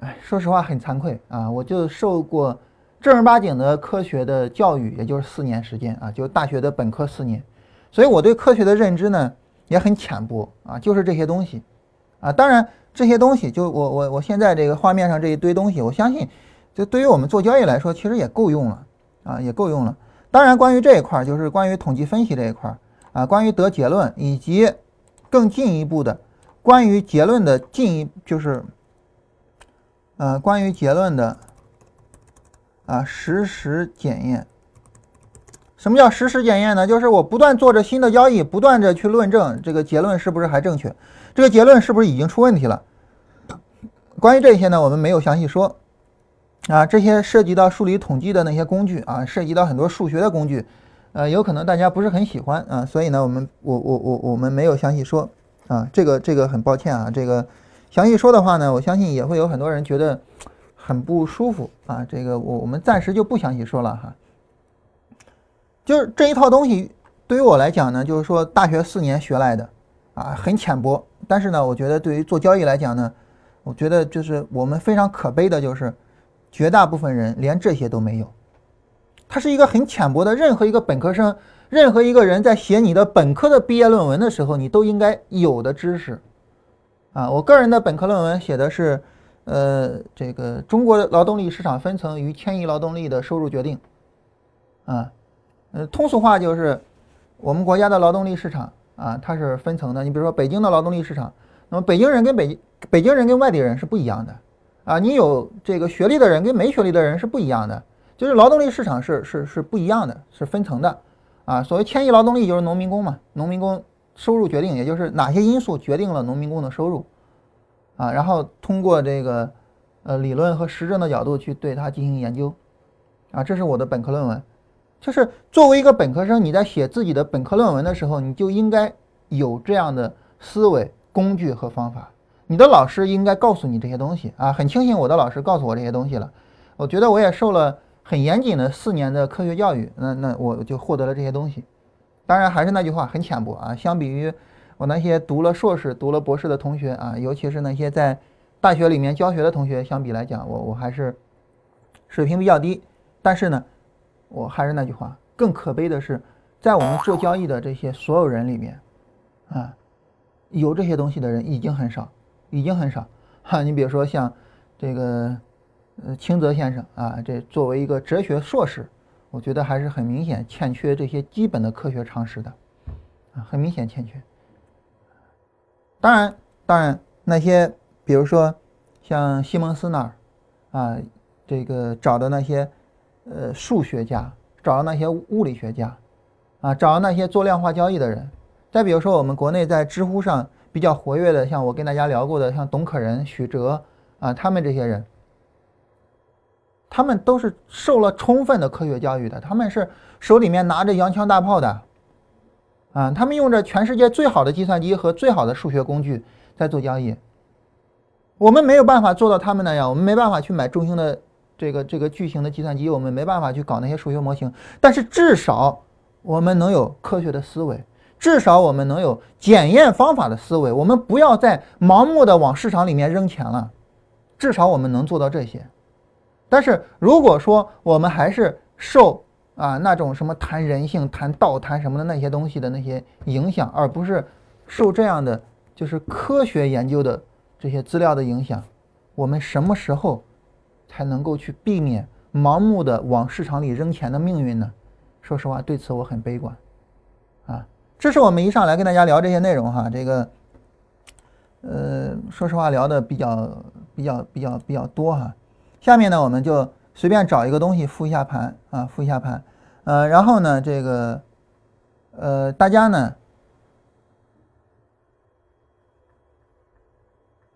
哎，说实话很惭愧啊，我就受过正儿八经的科学的教育，也就是四年时间啊，就大学的本科四年。所以我对科学的认知呢也很浅薄啊，就是这些东西啊。当然，这些东西就我我我现在这个画面上这一堆东西，我相信，就对于我们做交易来说，其实也够用了啊，也够用了。当然，关于这一块儿，就是关于统计分析这一块儿啊，关于得结论，以及更进一步的关于结论的进一，就是呃，关于结论的啊实时检验。什么叫实时检验呢？就是我不断做着新的交易，不断的去论证这个结论是不是还正确，这个结论是不是已经出问题了。关于这些呢，我们没有详细说。啊，这些涉及到数理统计的那些工具啊，涉及到很多数学的工具，呃，有可能大家不是很喜欢啊，所以呢，我们我我我我们没有详细说啊，这个这个很抱歉啊，这个详细说的话呢，我相信也会有很多人觉得很不舒服啊，这个我我们暂时就不详细说了哈。就是这一套东西对于我来讲呢，就是说大学四年学来的啊，很浅薄，但是呢，我觉得对于做交易来讲呢，我觉得就是我们非常可悲的就是。绝大部分人连这些都没有，它是一个很浅薄的，任何一个本科生任何一个人在写你的本科的毕业论文的时候，你都应该有的知识。啊，我个人的本科论文写的是，呃，这个中国劳动力市场分层与迁移劳动力的收入决定。啊，呃，通俗话就是，我们国家的劳动力市场啊，它是分层的。你比如说北京的劳动力市场，那么北京人跟北北京人跟外地人是不一样的。啊，你有这个学历的人跟没学历的人是不一样的，就是劳动力市场是是是不一样的，是分层的。啊，所谓迁移劳动力就是农民工嘛，农民工收入决定，也就是哪些因素决定了农民工的收入，啊，然后通过这个呃理论和实证的角度去对它进行研究，啊，这是我的本科论文，就是作为一个本科生，你在写自己的本科论文的时候，你就应该有这样的思维、工具和方法，你的老师应该告诉你这些东西啊，很庆幸我的老师告诉我这些东西了，我觉得我也受了。很严谨的四年的科学教育，那那我就获得了这些东西。当然还是那句话，很浅薄啊。相比于我那些读了硕士、读了博士的同学啊，尤其是那些在大学里面教学的同学相比来讲，我我还是水平比较低。但是呢，我还是那句话，更可悲的是，在我们做交易的这些所有人里面，啊，有这些东西的人已经很少，已经很少。哈，[laughs] 你比如说像这个。呃，清泽先生啊，这作为一个哲学硕士，我觉得还是很明显欠缺这些基本的科学常识的，啊，很明显欠缺。当然，当然那些比如说像西蒙斯那儿，啊，这个找的那些呃数学家，找的那些物理学家，啊，找的那些做量化交易的人，再比如说我们国内在知乎上比较活跃的，像我跟大家聊过的，像董可仁、许哲啊，他们这些人。他们都是受了充分的科学教育的，他们是手里面拿着洋枪大炮的，啊，他们用着全世界最好的计算机和最好的数学工具在做交易。我们没有办法做到他们那样，我们没办法去买中兴的这个这个巨型的计算机，我们没办法去搞那些数学模型，但是至少我们能有科学的思维，至少我们能有检验方法的思维，我们不要再盲目的往市场里面扔钱了，至少我们能做到这些。但是如果说我们还是受啊那种什么谈人性、谈道、谈什么的那些东西的那些影响，而不是受这样的就是科学研究的这些资料的影响，我们什么时候才能够去避免盲目的往市场里扔钱的命运呢？说实话，对此我很悲观。这是我们一上来跟大家聊这些内容哈，这个呃，说实话聊的比较比较比较比较多哈。下面呢，我们就随便找一个东西复一下盘啊，复一下盘，呃，然后呢，这个，呃，大家呢，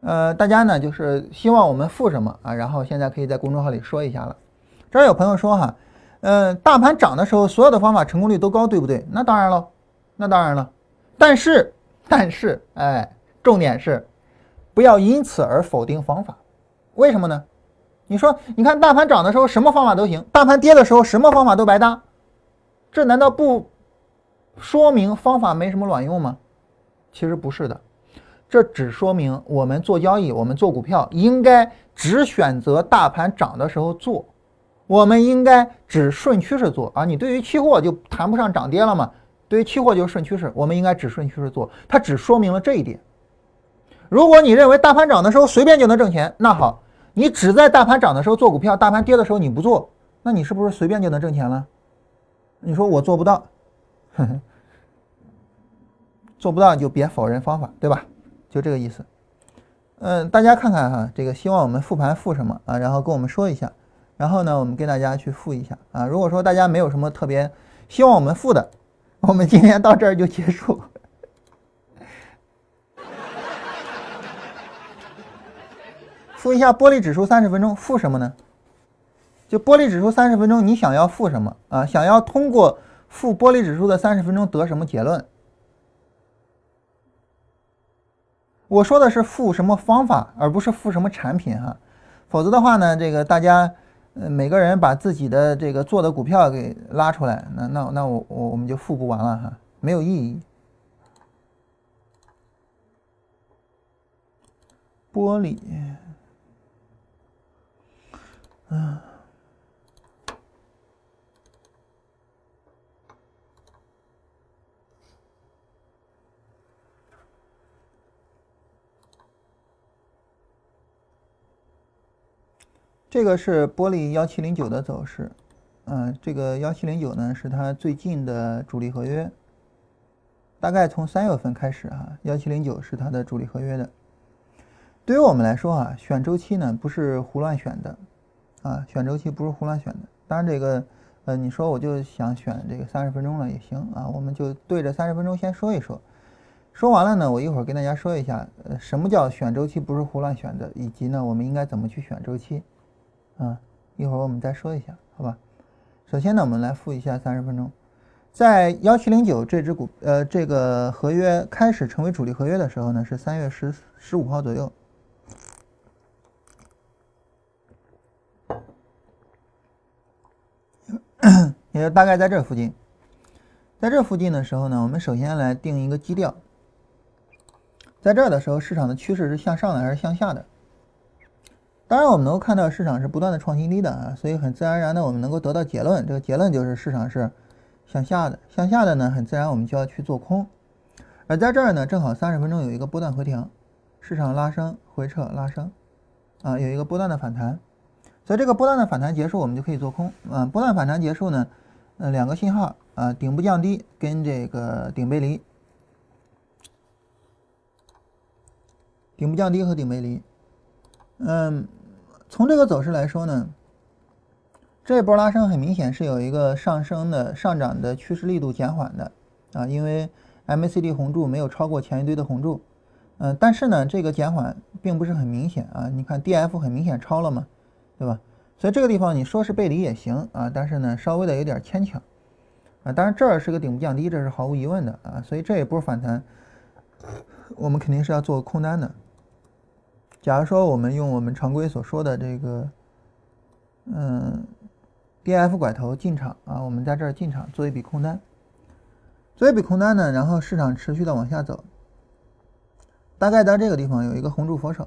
呃，大家呢，就是希望我们复什么啊？然后现在可以在公众号里说一下了。这儿有朋友说哈，呃，大盘涨的时候，所有的方法成功率都高，对不对？那当然了，那当然了。但是，但是，哎，重点是，不要因此而否定方法。为什么呢？你说，你看大盘涨的时候什么方法都行，大盘跌的时候什么方法都白搭，这难道不说明方法没什么卵用吗？其实不是的，这只说明我们做交易，我们做股票应该只选择大盘涨的时候做，我们应该只顺趋势做啊。你对于期货就谈不上涨跌了嘛，对于期货就是顺趋势，我们应该只顺趋势做，它只说明了这一点。如果你认为大盘涨的时候随便就能挣钱，那好。你只在大盘涨的时候做股票，大盘跌的时候你不做，那你是不是随便就能挣钱了？你说我做不到，呵呵做不到就别否认方法，对吧？就这个意思。嗯，大家看看哈，这个希望我们复盘复什么啊？然后跟我们说一下，然后呢，我们跟大家去复一下啊。如果说大家没有什么特别希望我们复的，[laughs] 我们今天到这儿就结束。[laughs] 复一下玻璃指数三十分钟，复什么呢？就玻璃指数三十分钟，你想要复什么啊？想要通过复玻璃指数的三十分钟得什么结论？我说的是复什么方法，而不是复什么产品哈。否则的话呢，这个大家嗯每个人把自己的这个做的股票给拉出来，那那那我我我们就复不完了哈，没有意义。玻璃。嗯，这个是玻璃幺七零九的走势，嗯，这个幺七零九呢是它最近的主力合约，大概从三月份开始啊，幺七零九是它的主力合约的。对于我们来说啊，选周期呢不是胡乱选的，啊，选周期不是胡乱选的。当然这个，呃，你说我就想选这个三十分钟了也行啊，我们就对着三十分钟先说一说。说完了呢，我一会儿跟大家说一下，呃，什么叫选周期不是胡乱选的，以及呢，我们应该怎么去选周期，啊，一会儿我们再说一下，好吧？首先呢，我们来复一下三十分钟，在幺七零九这只股，呃，这个合约开始成为主力合约的时候呢，是三月十十五号左右，[clears throat] 也就大概在这附近，在这附近的时候呢，我们首先来定一个基调。在这儿的时候，市场的趋势是向上的还是向下的？当然，我们能够看到市场是不断的创新低的啊，所以很自然而然的，我们能够得到结论，这个结论就是市场是向下的。向下的呢，很自然我们就要去做空。而在这儿呢，正好三十分钟有一个波段回调，市场拉升回撤拉升，啊，有一个波段的反弹，所以这个波段的反弹结束，我们就可以做空。啊，波段反弹结束呢，呃，两个信号啊，顶部降低跟这个顶背离。顶部降低和顶背离，嗯，从这个走势来说呢，这一波拉升很明显是有一个上升的上涨的趋势力度减缓的啊，因为 MACD 红柱没有超过前一堆的红柱，嗯，但是呢，这个减缓并不是很明显啊，你看 DF 很明显超了嘛，对吧？所以这个地方你说是背离也行啊，但是呢，稍微的有点牵强啊，当然这儿是个顶部降低，这是毫无疑问的啊，所以这一波反弹，[coughs] 我们肯定是要做空单的。假如说我们用我们常规所说的这个，嗯，D F 拐头进场啊，我们在这儿进场做一笔空单，做一笔空单呢，然后市场持续的往下走，大概到这个地方有一个红柱佛手，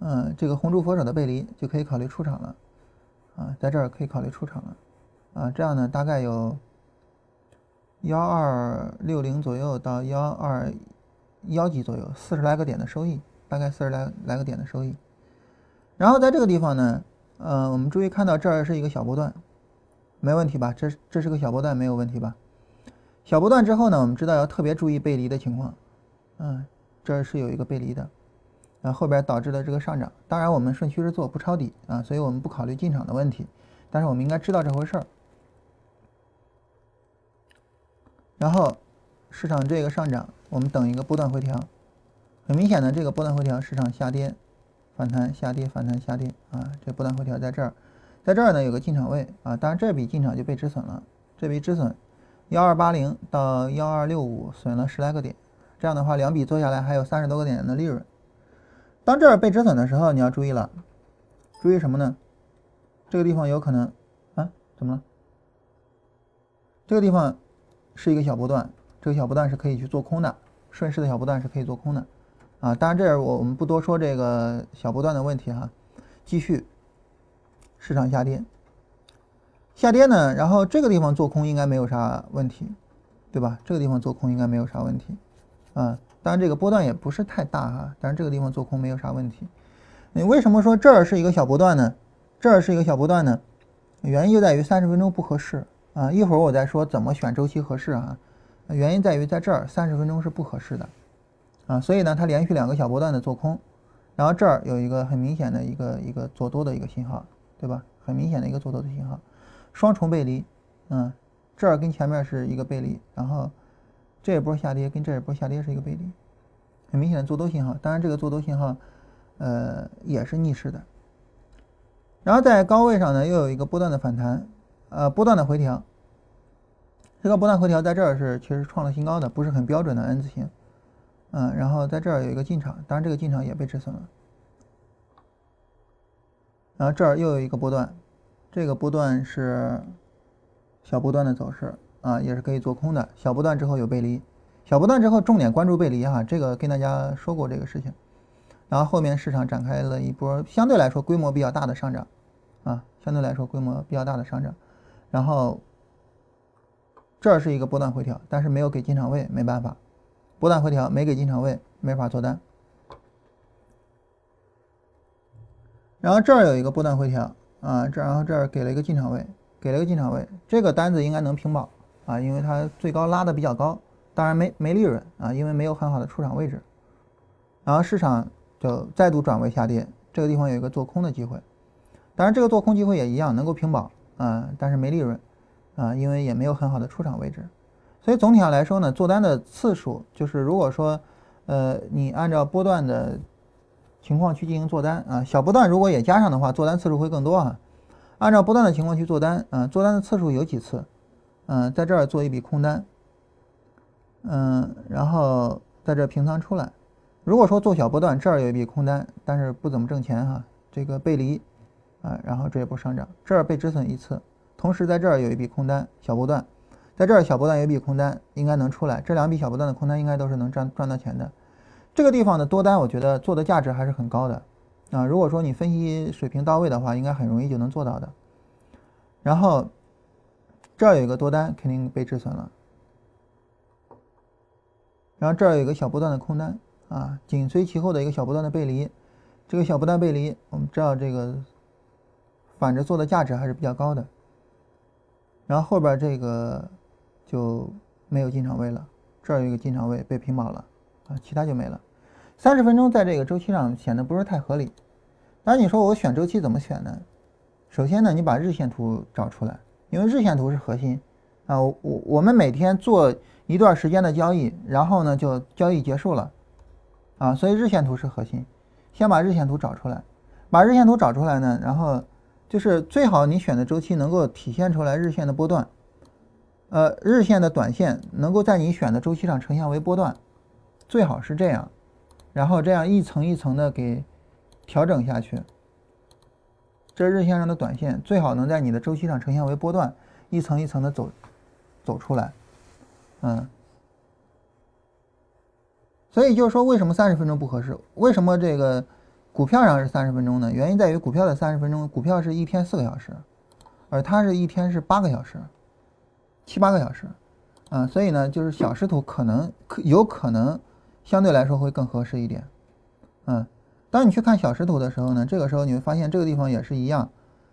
嗯，这个红柱佛手的背离就可以考虑出场了，啊，在这儿可以考虑出场了，啊，这样呢大概有幺二六零左右到幺二幺几左右，四十来个点的收益。大概四十来来个点的收益，然后在这个地方呢，呃，我们注意看到这儿是一个小波段，没问题吧？这这是个小波段，没有问题吧？小波段之后呢，我们知道要特别注意背离的情况，嗯，这是有一个背离的，啊，后后边导致的这个上涨。当然我们顺趋势做，不抄底啊，所以我们不考虑进场的问题，但是我们应该知道这回事儿。然后市场这个上涨，我们等一个波段回调。很明显的，这个波段回调，市场下跌、反弹、下跌、反弹、下跌啊，这波段回调在这儿，在这儿呢有个进场位啊，当然这笔进场就被止损了，这笔止损幺二八零到幺二六五，损了十来个点，这样的话两笔做下来还有三十多个点的利润。当这儿被止损的时候，你要注意了，注意什么呢？这个地方有可能啊，怎么了？这个地方是一个小波段，这个小波段是可以去做空的，顺势的小波段是可以做空的。啊，当然这我我们不多说这个小波段的问题哈，继续，市场下跌，下跌呢，然后这个地方做空应该没有啥问题，对吧？这个地方做空应该没有啥问题，啊，当然这个波段也不是太大哈，但是这个地方做空没有啥问题。你为什么说这儿是一个小波段呢？这儿是一个小波段呢？原因就在于三十分钟不合适啊，一会儿我再说怎么选周期合适啊。原因在于在这儿三十分钟是不合适的。啊，所以呢，它连续两个小波段的做空，然后这儿有一个很明显的一个一个做多的一个信号，对吧？很明显的一个做多的信号，双重背离，嗯，这儿跟前面是一个背离，然后这一波下跌跟这一波下跌是一个背离，很明显的做多信号。当然，这个做多信号，呃，也是逆势的。然后在高位上呢，又有一个波段的反弹，呃，波段的回调。这个波段回调在这儿是其实创了新高的，不是很标准的 N 字形。嗯，然后在这儿有一个进场，当然这个进场也被止损了。然后这儿又有一个波段，这个波段是小波段的走势啊，也是可以做空的。小波段之后有背离，小波段之后重点关注背离哈，这个跟大家说过这个事情。然后后面市场展开了一波相对来说规模比较大的上涨啊，相对来说规模比较大的上涨。然后这是一个波段回调，但是没有给进场位，没办法。波段回调没给进场位，没法做单。然后这儿有一个波段回调啊，这然后这儿给了一个进场位，给了一个进场位，这个单子应该能平保啊，因为它最高拉的比较高，当然没没利润啊，因为没有很好的出场位置。然后市场就再度转为下跌，这个地方有一个做空的机会，当然这个做空机会也一样能够平保啊，但是没利润啊，因为也没有很好的出场位置。所以总体上来说呢，做单的次数就是如果说，呃，你按照波段的情况去进行做单啊，小波段如果也加上的话，做单次数会更多啊。按照波段的情况去做单啊，做单的次数有几次？嗯，在这儿做一笔空单，嗯，然后在这平仓出来。如果说做小波段，这儿有一笔空单，但是不怎么挣钱哈，这个背离啊，然后这一波上涨，这儿被止损一次，同时在这儿有一笔空单，小波段。在这儿小波段有一笔空单，应该能出来。这两笔小波段的空单应该都是能赚赚到钱的。这个地方的多单，我觉得做的价值还是很高的啊。如果说你分析水平到位的话，应该很容易就能做到的。然后这儿有一个多单，肯定被止损了。然后这儿有一个小波段的空单啊，紧随其后的一个小波段的背离。这个小波段背离，我们知道这个反着做的价值还是比较高的。然后后边这个。就没有进场位了，这儿有一个进场位被平保了啊，其他就没了。三十分钟在这个周期上显得不是太合理。那你说我选周期怎么选呢？首先呢，你把日线图找出来，因为日线图是核心啊。我我们每天做一段时间的交易，然后呢就交易结束了啊，所以日线图是核心。先把日线图找出来，把日线图找出来呢，然后就是最好你选的周期能够体现出来日线的波段。呃，日线的短线能够在你选的周期上呈现为波段，最好是这样，然后这样一层一层的给调整下去。这日线上的短线最好能在你的周期上呈现为波段，一层一层的走走出来。嗯，所以就是说，为什么三十分钟不合适？为什么这个股票上是三十分钟呢？原因在于股票的三十分钟，股票是一天四个小时，而它是一天是八个小时。七八个小时，啊，所以呢，就是小时图可能可有可能相对来说会更合适一点，嗯，当你去看小时图的时候呢，这个时候你会发现这个地方也是一样，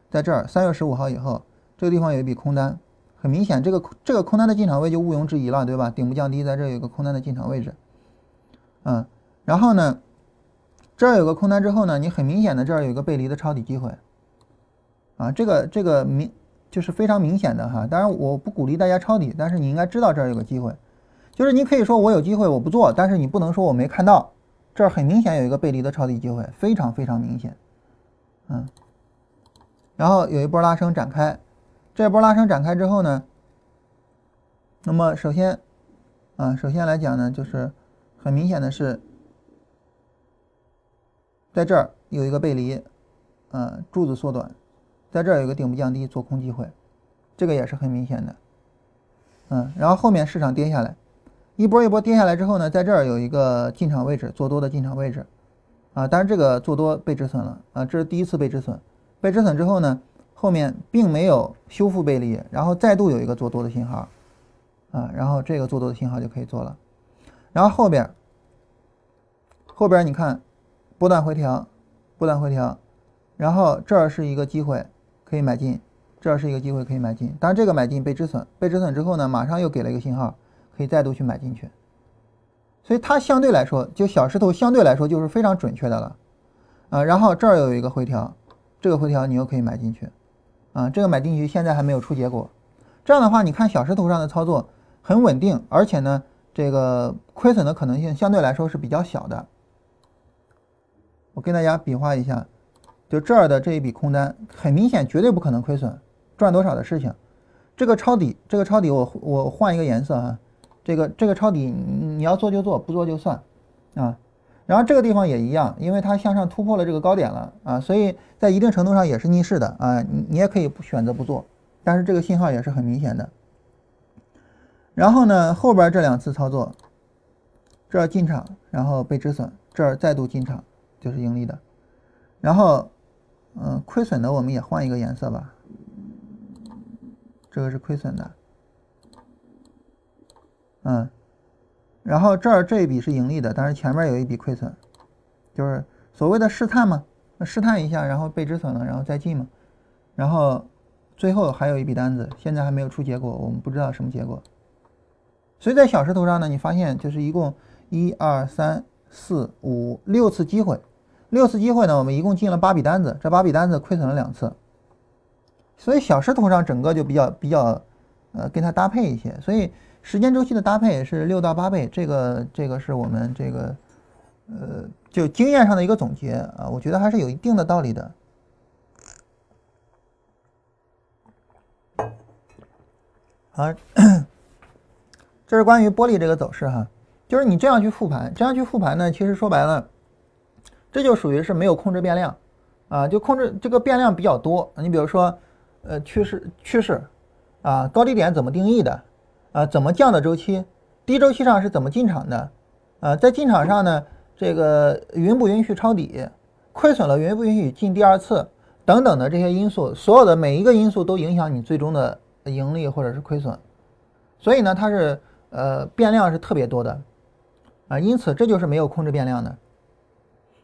在这儿三月十五号以后，这个地方有一笔空单，很明显，这个这个空单的进场位就毋庸置疑了，对吧？顶部降低，在这有一个空单的进场位置，嗯，然后呢，这儿有个空单之后呢，你很明显的这儿有一个背离的抄底机会，啊，这个这个明。就是非常明显的哈，当然我不鼓励大家抄底，但是你应该知道这儿有个机会，就是你可以说我有机会我不做，但是你不能说我没看到，这儿很明显有一个背离的抄底机会，非常非常明显，嗯，然后有一波拉升展开，这波拉升展开之后呢，那么首先，啊，首先来讲呢，就是很明显的是，在这儿有一个背离，嗯，柱子缩短。在这儿有个顶部降低做空机会，这个也是很明显的，嗯，然后后面市场跌下来，一波一波跌下来之后呢，在这儿有一个进场位置，做多的进场位置，啊，但是这个做多被止损了，啊，这是第一次被止损，被止损之后呢，后面并没有修复背离，然后再度有一个做多的信号，啊，然后这个做多的信号就可以做了，然后后边，后边你看波段回调，波段回调，然后这儿是一个机会。可以买进，这是一个机会可以买进。当然，这个买进被止损，被止损之后呢，马上又给了一个信号，可以再度去买进去。所以它相对来说，就小石头相对来说就是非常准确的了。啊，然后这儿有一个回调，这个回调你又可以买进去。啊，这个买进去现在还没有出结果。这样的话，你看小石头上的操作很稳定，而且呢，这个亏损的可能性相对来说是比较小的。我跟大家比划一下。就这儿的这一笔空单，很明显绝对不可能亏损，赚多少的事情。这个抄底，这个抄底，我我换一个颜色哈，这个这个抄底，你要做就做，不做就算啊。然后这个地方也一样，因为它向上突破了这个高点了啊，所以在一定程度上也是逆势的啊。你你也可以不选择不做，但是这个信号也是很明显的。然后呢，后边这两次操作，这儿进场，然后被止损，这儿再度进场就是盈利的，然后。嗯，亏损的我们也换一个颜色吧。这个是亏损的，嗯，然后这儿这一笔是盈利的，但是前面有一笔亏损，就是所谓的试探嘛，试探一下，然后被止损了，然后再进嘛。然后最后还有一笔单子，现在还没有出结果，我们不知道什么结果。所以在小时图上呢，你发现就是一共一二三四五六次机会，六次机会呢，我们一共进了八笔单子，这八笔单子亏损了两次。所以小时图上整个就比较比较，呃，跟它搭配一些。所以时间周期的搭配是六到八倍，这个这个是我们这个，呃，就经验上的一个总结啊，我觉得还是有一定的道理的。好，[coughs] 这是关于玻璃这个走势哈，就是你这样去复盘，这样去复盘呢，其实说白了，这就属于是没有控制变量啊，就控制这个变量比较多。你比如说。呃，趋势趋势，啊，高低点怎么定义的？啊，怎么降的周期？低周期上是怎么进场的？啊，在进场上呢，这个允不允许抄底？亏损了允不允许进第二次？等等的这些因素，所有的每一个因素都影响你最终的盈利或者是亏损。所以呢，它是呃变量是特别多的，啊，因此这就是没有控制变量的。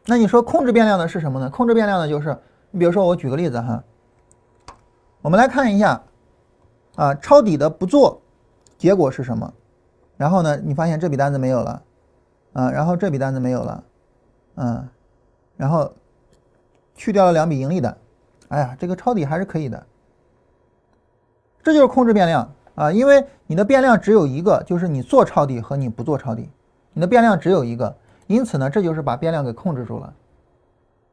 那你说控制变量的是什么呢？控制变量的就是，你比如说我举个例子哈。我们来看一下，啊，抄底的不做，结果是什么？然后呢，你发现这笔单子没有了，啊，然后这笔单子没有了，嗯，然后去掉了两笔盈利的，哎呀，这个抄底还是可以的。这就是控制变量啊，因为你的变量只有一个，就是你做抄底和你不做抄底，你的变量只有一个，因此呢，这就是把变量给控制住了。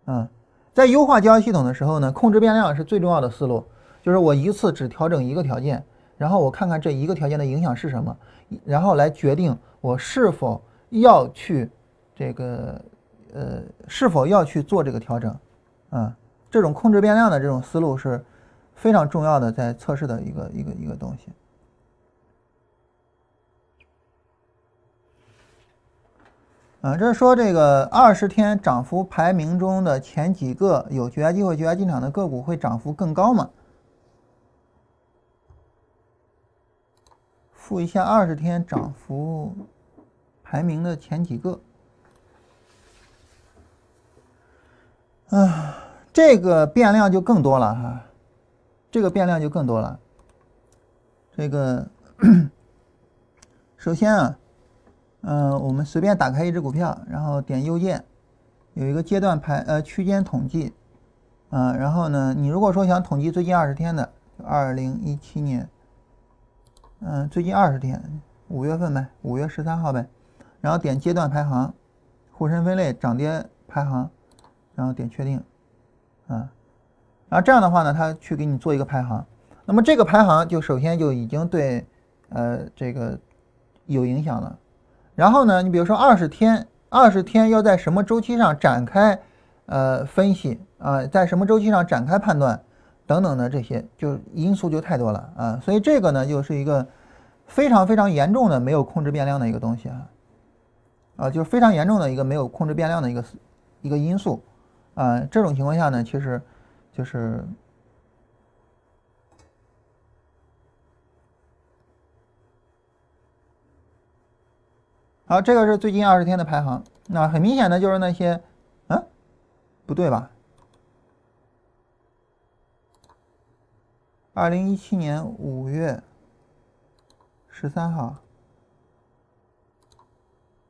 嗯，在优化交易系统的时候呢，控制变量是最重要的思路。就是我一次只调整一个条件，然后我看看这一个条件的影响是什么，然后来决定我是否要去这个呃是否要去做这个调整，啊，这种控制变量的这种思路是非常重要的，在测试的一个一个一个东西。啊，这是说这个二十天涨幅排名中的前几个有绝佳机会、绝佳进场的个股会涨幅更高吗？复一下二十天涨幅排名的前几个，啊，这个变量就更多了哈，这个变量就更多了。这个 [clears throat] 首先啊，嗯，我们随便打开一只股票，然后点右键，有一个阶段排呃区间统计，啊，然后呢，你如果说想统计最近二十天的，二零一七年。嗯，最近二十天，五月份呗，五月十三号呗，然后点阶段排行，沪深分类涨跌排行，然后点确定，啊，然后这样的话呢，它去给你做一个排行，那么这个排行就首先就已经对呃这个有影响了，然后呢，你比如说二十天，二十天要在什么周期上展开呃分析啊，在什么周期上展开判断？等等的这些就因素就太多了啊，所以这个呢就是一个非常非常严重的没有控制变量的一个东西啊，啊，就是非常严重的一个没有控制变量的一个一个因素啊。这种情况下呢，其实就是好，这个是最近二十天的排行，那很明显的就是那些，嗯，不对吧？二零一七年五月十三号，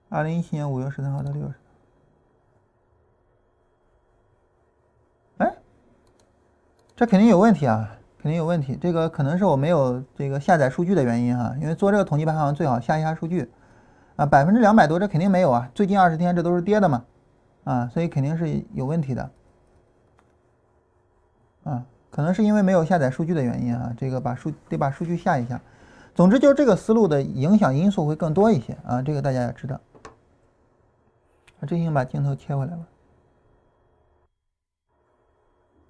二零一七年五月十三号到六十，哎，这肯定有问题啊，肯定有问题。这个可能是我没有这个下载数据的原因哈，因为做这个统计排行最好下一下数据啊，百分之两百多这肯定没有啊，最近二十天这都是跌的嘛，啊，所以肯定是有问题的，啊。可能是因为没有下载数据的原因啊，这个把数得把数据下一下。总之就是这个思路的影响因素会更多一些啊，这个大家要知道。啊，这行把镜头切回来了。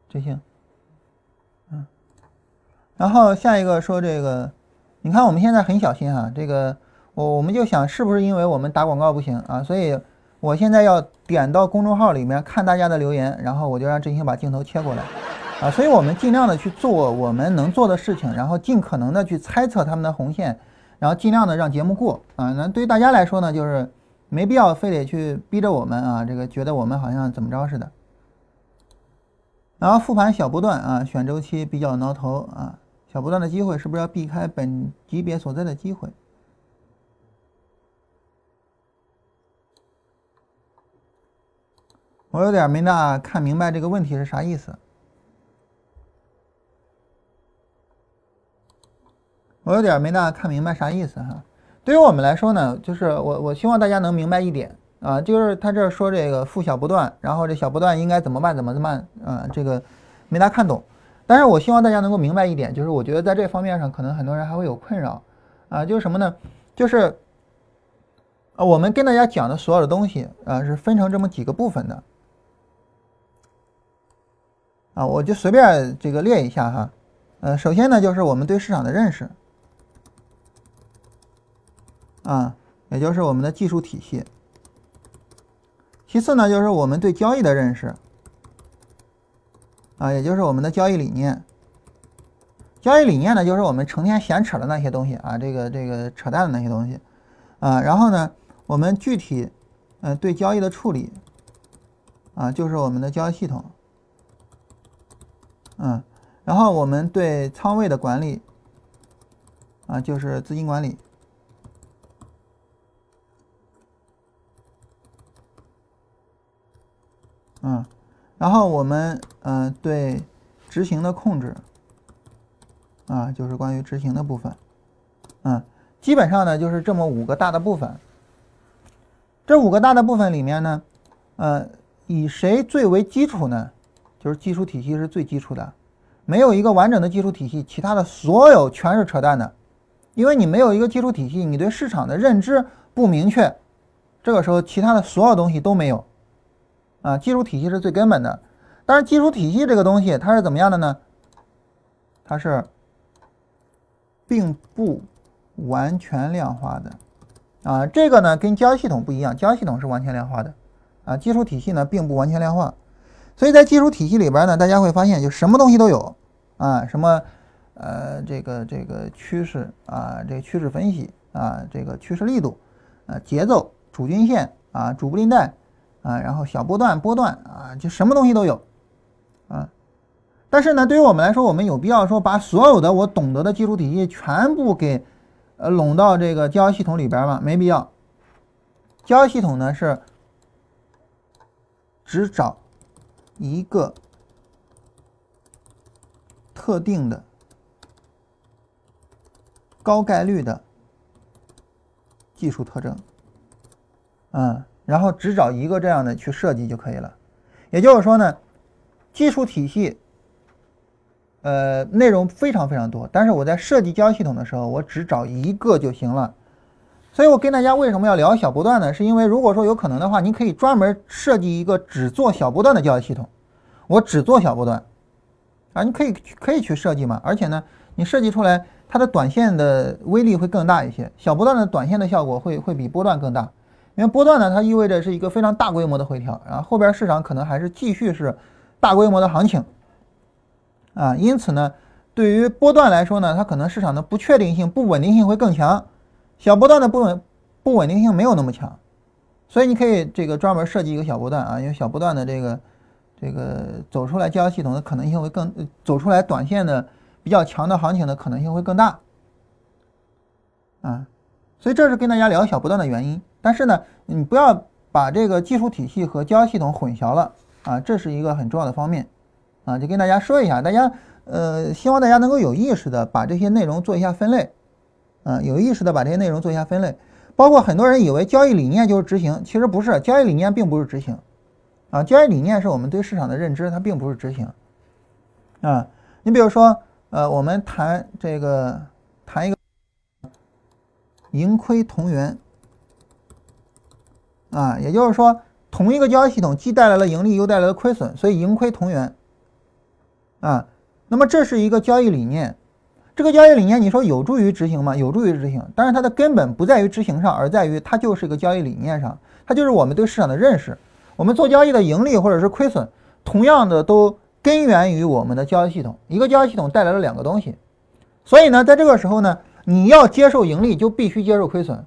这行，嗯。然后下一个说这个，你看我们现在很小心啊，这个我我们就想是不是因为我们打广告不行啊，所以我现在要点到公众号里面看大家的留言，然后我就让振兴把镜头切过来。啊，所以我们尽量的去做我们能做的事情，然后尽可能的去猜测他们的红线，然后尽量的让节目过啊。那对于大家来说呢，就是没必要非得去逼着我们啊，这个觉得我们好像怎么着似的。然后复盘小波段啊，选周期比较挠头啊，小波段的机会是不是要避开本级别所在的机会？我有点没大看明白这个问题是啥意思。我有点没大看明白啥意思哈。对于我们来说呢，就是我我希望大家能明白一点啊，就是他这说这个负小不断，然后这小不断应该怎么办怎么办啊？这个没大看懂。但是我希望大家能够明白一点，就是我觉得在这方面上可能很多人还会有困扰啊，就是什么呢？就是呃，我们跟大家讲的所有的东西啊，是分成这么几个部分的。啊，我就随便这个列一下哈，呃，首先呢就是我们对市场的认识，啊，也就是我们的技术体系。其次呢就是我们对交易的认识，啊，也就是我们的交易理念。交易理念呢就是我们成天闲扯的那些东西啊，这个这个扯淡的那些东西，啊，然后呢我们具体，嗯，对交易的处理，啊，就是我们的交易系统。嗯，然后我们对仓位的管理，啊，就是资金管理。嗯，然后我们嗯对执行的控制，啊，就是关于执行的部分。嗯，基本上呢就是这么五个大的部分。这五个大的部分里面呢，呃，以谁最为基础呢？就是基础体系是最基础的，没有一个完整的基础体系，其他的所有全是扯淡的。因为你没有一个基础体系，你对市场的认知不明确，这个时候其他的所有东西都没有。啊，基础体系是最根本的。但是基础体系这个东西它是怎么样的呢？它是并不完全量化的。啊，这个呢跟交易系统不一样，交易系统是完全量化的。啊，基础体系呢并不完全量化。所以在技术体系里边呢，大家会发现就什么东西都有啊，什么呃这个这个趋势啊，这个趋势分析啊，这个趋势力度啊，节奏、主均线啊，主布林带啊，然后小波段、波段啊，就什么东西都有啊。但是呢，对于我们来说，我们有必要说把所有的我懂得的技术体系全部给呃拢到这个交易系统里边吗？没必要。交易系统呢是只找。一个特定的高概率的技术特征，嗯，然后只找一个这样的去设计就可以了。也就是说呢，技术体系，呃，内容非常非常多，但是我在设计交易系统的时候，我只找一个就行了。所以我跟大家为什么要聊小波段呢？是因为如果说有可能的话，你可以专门设计一个只做小波段的交易系统。我只做小波段，啊，你可以可以去设计嘛。而且呢，你设计出来它的短线的威力会更大一些。小波段的短线的效果会会比波段更大，因为波段呢，它意味着是一个非常大规模的回调，然后后边市场可能还是继续是大规模的行情，啊，因此呢，对于波段来说呢，它可能市场的不确定性、不稳定性会更强。小波段的不稳不稳定性没有那么强，所以你可以这个专门设计一个小波段啊，因为小波段的这个这个走出来交易系统的可能性会更走出来短线的比较强的行情的可能性会更大啊，所以这是跟大家聊小波段的原因。但是呢，你不要把这个技术体系和交易系统混淆了啊，这是一个很重要的方面啊，就跟大家说一下，大家呃，希望大家能够有意识的把这些内容做一下分类。啊，有意识的把这些内容做一下分类，包括很多人以为交易理念就是执行，其实不是，交易理念并不是执行，啊，交易理念是我们对市场的认知，它并不是执行。啊，你比如说，呃，我们谈这个，谈一个盈亏同源，啊，也就是说，同一个交易系统既带来了盈利，又带来了亏损，所以盈亏同源，啊，那么这是一个交易理念。这个交易理念，你说有助于执行吗？有助于执行，但是它的根本不在于执行上，而在于它就是一个交易理念上，它就是我们对市场的认识。我们做交易的盈利或者是亏损，同样的都根源于我们的交易系统。一个交易系统带来了两个东西，所以呢，在这个时候呢，你要接受盈利，就必须接受亏损；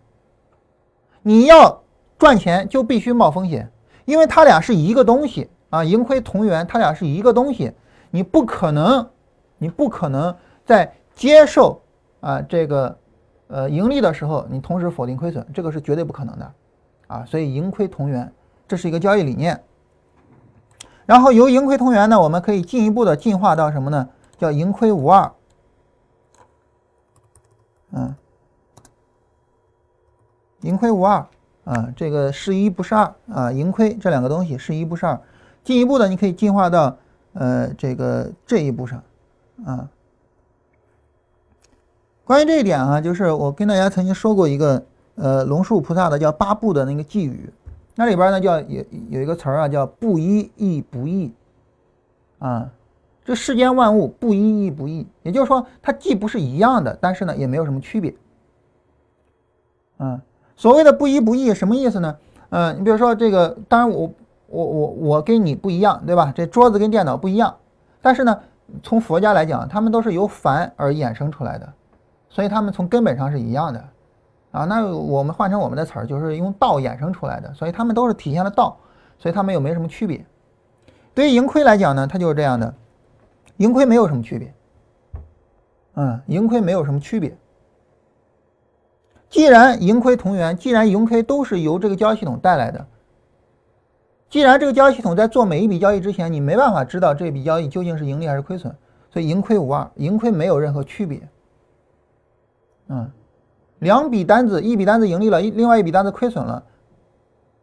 你要赚钱，就必须冒风险，因为它俩是一个东西啊，盈亏同源，它俩是一个东西。你不可能，你不可能在接受啊这个呃盈利的时候，你同时否定亏损，这个是绝对不可能的啊。所以盈亏同源，这是一个交易理念。然后由盈亏同源呢，我们可以进一步的进化到什么呢？叫盈亏无二。嗯，盈亏无二啊，这个是一不是二啊，盈亏这两个东西是一不是二。进一步的，你可以进化到呃这个这一步上啊。关于这一点啊，就是我跟大家曾经说过一个呃龙树菩萨的叫八部的那个寄语。那里边呢叫有有一个词儿啊，叫不一亦不异，啊，这世间万物不一亦不异，也就是说它既不是一样的，但是呢也没有什么区别，啊，所谓的不一不异什么意思呢？嗯，你比如说这个，当然我我我我跟你不一样，对吧？这桌子跟电脑不一样，但是呢，从佛家来讲，他们都是由凡而衍生出来的，所以他们从根本上是一样的。啊，那我们换成我们的词儿，就是用道衍生出来的，所以他们都是体现了道，所以他们又没什么区别。对于盈亏来讲呢，它就是这样的，盈亏没有什么区别。嗯，盈亏没有什么区别。既然盈亏同源，既然盈亏都是由这个交易系统带来的，既然这个交易系统在做每一笔交易之前，你没办法知道这笔交易究竟是盈利还是亏损，所以盈亏无二，盈亏没有任何区别。嗯。两笔单子，一笔单子盈利了，一另外一笔单子亏损了，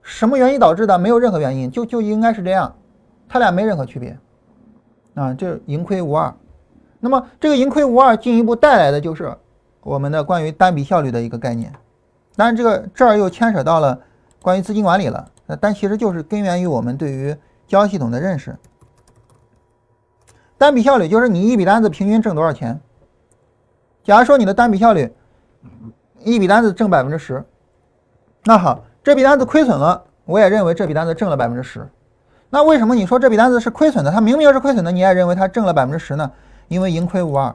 什么原因导致的？没有任何原因，就就应该是这样，它俩没任何区别，啊，这盈亏无二。那么这个盈亏无二进一步带来的就是我们的关于单笔效率的一个概念，当然这个这儿又牵扯到了关于资金管理了，但其实就是根源于我们对于交易系统的认识。单笔效率就是你一笔单子平均挣多少钱。假如说你的单笔效率。一笔单子挣百分之十，那好，这笔单子亏损了，我也认为这笔单子挣了百分之十。那为什么你说这笔单子是亏损的？它明明是亏损的，你也认为它挣了百分之十呢？因为盈亏无二，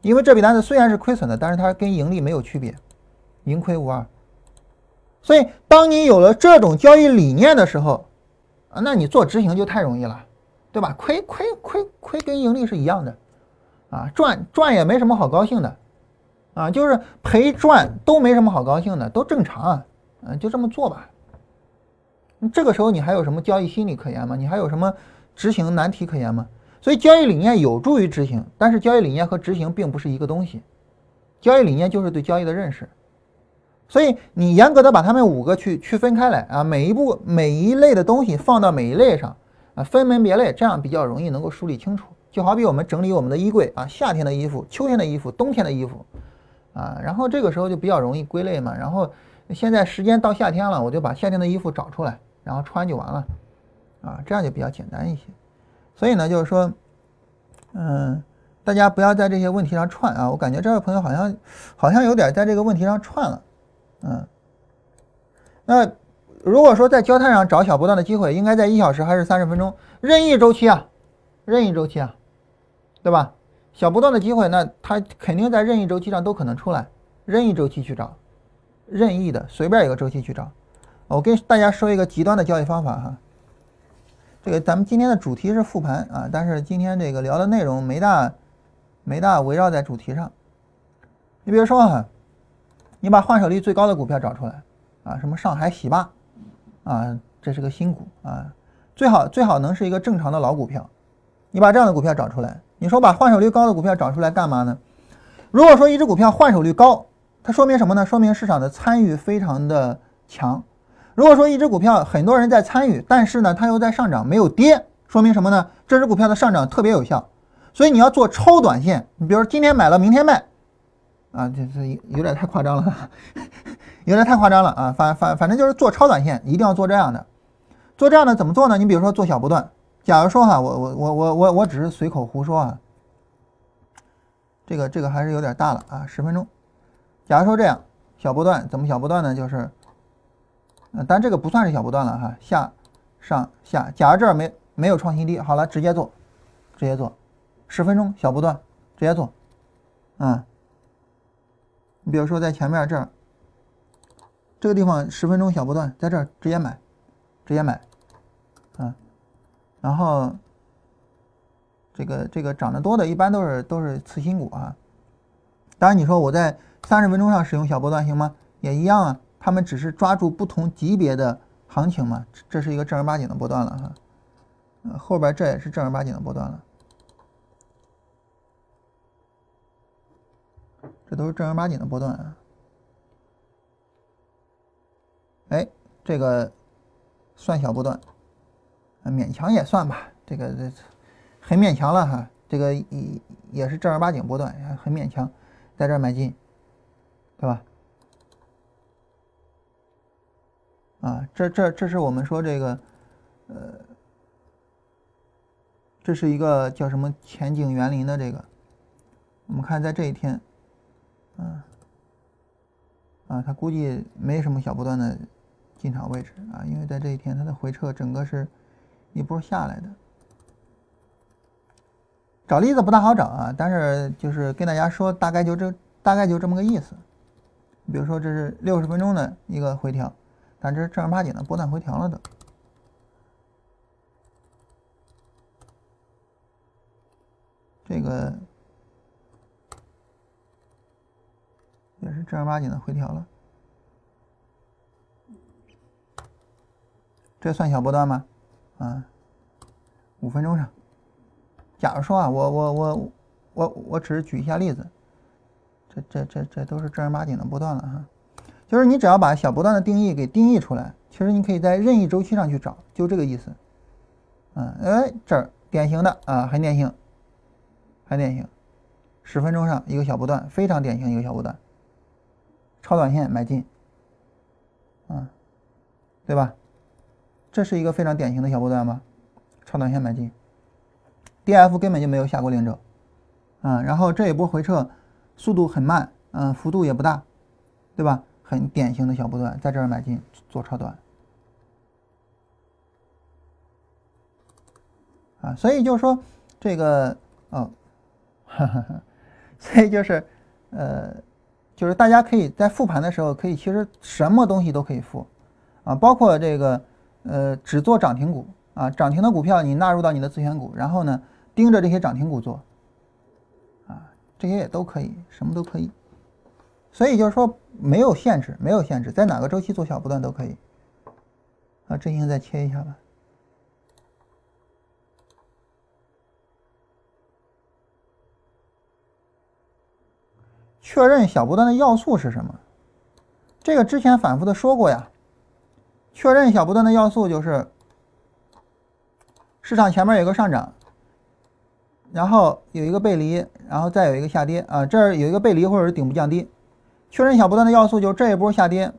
因为这笔单子虽然是亏损的，但是它跟盈利没有区别，盈亏无二。所以，当你有了这种交易理念的时候，啊，那你做执行就太容易了，对吧？亏亏亏亏跟盈利是一样的，啊，赚赚也没什么好高兴的。啊，就是赔赚都没什么好高兴的，都正常啊，嗯，就这么做吧。这个时候你还有什么交易心理可言吗？你还有什么执行难题可言吗？所以交易理念有助于执行，但是交易理念和执行并不是一个东西。交易理念就是对交易的认识，所以你严格的把它们五个去区分开来啊，每一步每一类的东西放到每一类上啊，分门别类，这样比较容易能够梳理清楚。就好比我们整理我们的衣柜啊，夏天的衣服、秋天的衣服、冬天的衣服。啊，然后这个时候就比较容易归类嘛。然后现在时间到夏天了，我就把夏天的衣服找出来，然后穿就完了，啊，这样就比较简单一些。所以呢，就是说，嗯，大家不要在这些问题上串啊。我感觉这位朋友好像好像有点在这个问题上串了，嗯。那如果说在焦炭上找小波段的机会，应该在一小时还是三十分钟？任意周期啊，任意周期啊，对吧？小波段的机会，那它肯定在任意周期上都可能出来，任意周期去找，任意的随便一个周期去找。我跟大家说一个极端的交易方法哈，这个咱们今天的主题是复盘啊，但是今天这个聊的内容没大没大围绕在主题上。你比如说哈，你把换手率最高的股票找出来啊，什么上海喜坝啊，这是个新股啊，最好最好能是一个正常的老股票，你把这样的股票找出来。你说把换手率高的股票找出来干嘛呢？如果说一只股票换手率高，它说明什么呢？说明市场的参与非常的强。如果说一只股票很多人在参与，但是呢它又在上涨没有跌，说明什么呢？这只股票的上涨特别有效。所以你要做超短线，你比如今天买了明天卖，啊，这这有点太夸张了，[laughs] 有点太夸张了啊！反反反正就是做超短线，一定要做这样的。做这样的怎么做呢？你比如说做小波段。假如说哈，我我我我我我只是随口胡说啊，这个这个还是有点大了啊，十分钟。假如说这样，小波段怎么小波段呢？就是，呃，但这个不算是小波段了哈，下上下。假如这儿没没有创新低，好了，直接做，直接做，十分钟小波段，直接做，啊，你比如说在前面这儿，这个地方十分钟小波段，在这儿直接买，直接买。然后这个这个涨得多的，一般都是都是次新股啊。当然，你说我在三十分钟上使用小波段行吗？也一样啊，他们只是抓住不同级别的行情嘛。这是一个正儿八经的波段了哈。呃，后边这也是正儿八经的波段了，这都是正儿八经的波段啊。哎，这个算小波段，勉强也算吧。这个这很勉强了哈，这个也也是正儿八经波段，很勉强，在这儿买进，对吧？啊，这这这是我们说这个，呃，这是一个叫什么前景园林的这个，我们看在这一天，啊，啊，它估计没什么小波段的。进场位置啊，因为在这一天它的回撤整个是一波下来的，找例子不大好找啊，但是就是跟大家说，大概就这大概就这么个意思。比如说这是六十分钟的一个回调，但这是正儿八经的波段回调了的，这个也是正儿八经的回调了。这算小波段吗？啊，五分钟上，假如说啊，我我我我我只是举一下例子，这这这这都是正儿八经的波段了哈。就是你只要把小波段的定义给定义出来，其实你可以在任意周期上去找，就这个意思。嗯，哎，这儿典型的啊，很典型，很典型，十分钟上一个小波段，非常典型一个小波段，超短线买进，嗯，对吧？这是一个非常典型的小波段吗？超短线买进，D F 根本就没有下过零轴，啊，然后这一波回撤速度很慢，嗯，幅度也不大，对吧？很典型的小波段，在这儿买进做超短，啊，所以就是说这个哦，所以就是呃，就是大家可以在复盘的时候，可以其实什么东西都可以复，啊，包括这个。呃，只做涨停股啊，涨停的股票你纳入到你的自选股，然后呢，盯着这些涨停股做，啊，这些也都可以，什么都可以。所以就是说没有限制，没有限制，在哪个周期做小波段都可以。啊，阵型再切一下吧。确认小波段的要素是什么？这个之前反复的说过呀。确认小波段的要素就是市场前面有个上涨，然后有一个背离，然后再有一个下跌啊，这儿有一个背离或者是顶部降低。确认小波段的要素就是这一波下跌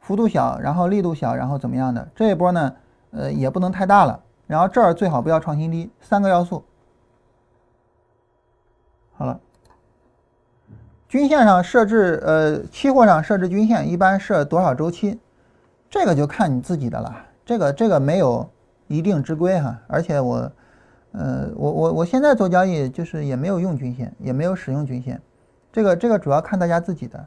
幅度小，然后力度小，然后怎么样的？这一波呢，呃，也不能太大了，然后这儿最好不要创新低，三个要素。好了，均线上设置，呃，期货上设置均线一般设多少周期？这个就看你自己的了，这个这个没有一定之规哈，而且我，呃，我我我现在做交易就是也没有用均线，也没有使用均线，这个这个主要看大家自己的。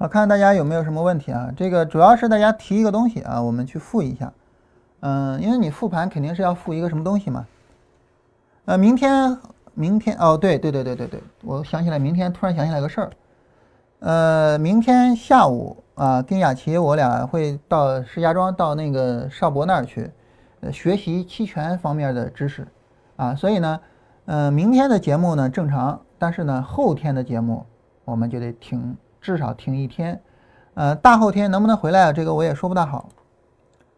好，看看大家有没有什么问题啊？这个主要是大家提一个东西啊，我们去复一下。嗯，因为你复盘肯定是要复一个什么东西嘛。呃，明天，明天哦，对对对对对对，我想起来，明天突然想起来个事儿。呃，明天下午啊，跟雅琪我俩会到石家庄到那个邵博那儿去，呃，学习期权方面的知识啊。所以呢，呃，明天的节目呢正常，但是呢，后天的节目我们就得停。至少停一天，呃，大后天能不能回来？这个我也说不大好。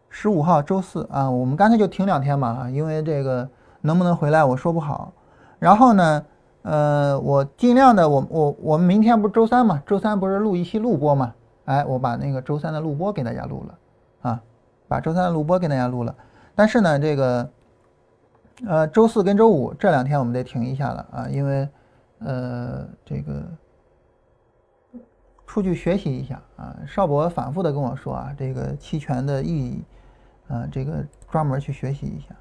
十五号周四啊，我们干脆就停两天嘛，因为这个能不能回来我说不好。然后呢，呃，我尽量的，我我我们明天不是周三嘛？周三不是录一期录播嘛？哎，我把那个周三的录播给大家录了啊，把周三的录播给大家录了。但是呢，这个呃，周四跟周五这两天我们得停一下了啊，因为呃，这个。出去学习一下啊！邵博反复的跟我说啊，这个期权的意义，啊，这个专门去学习一下。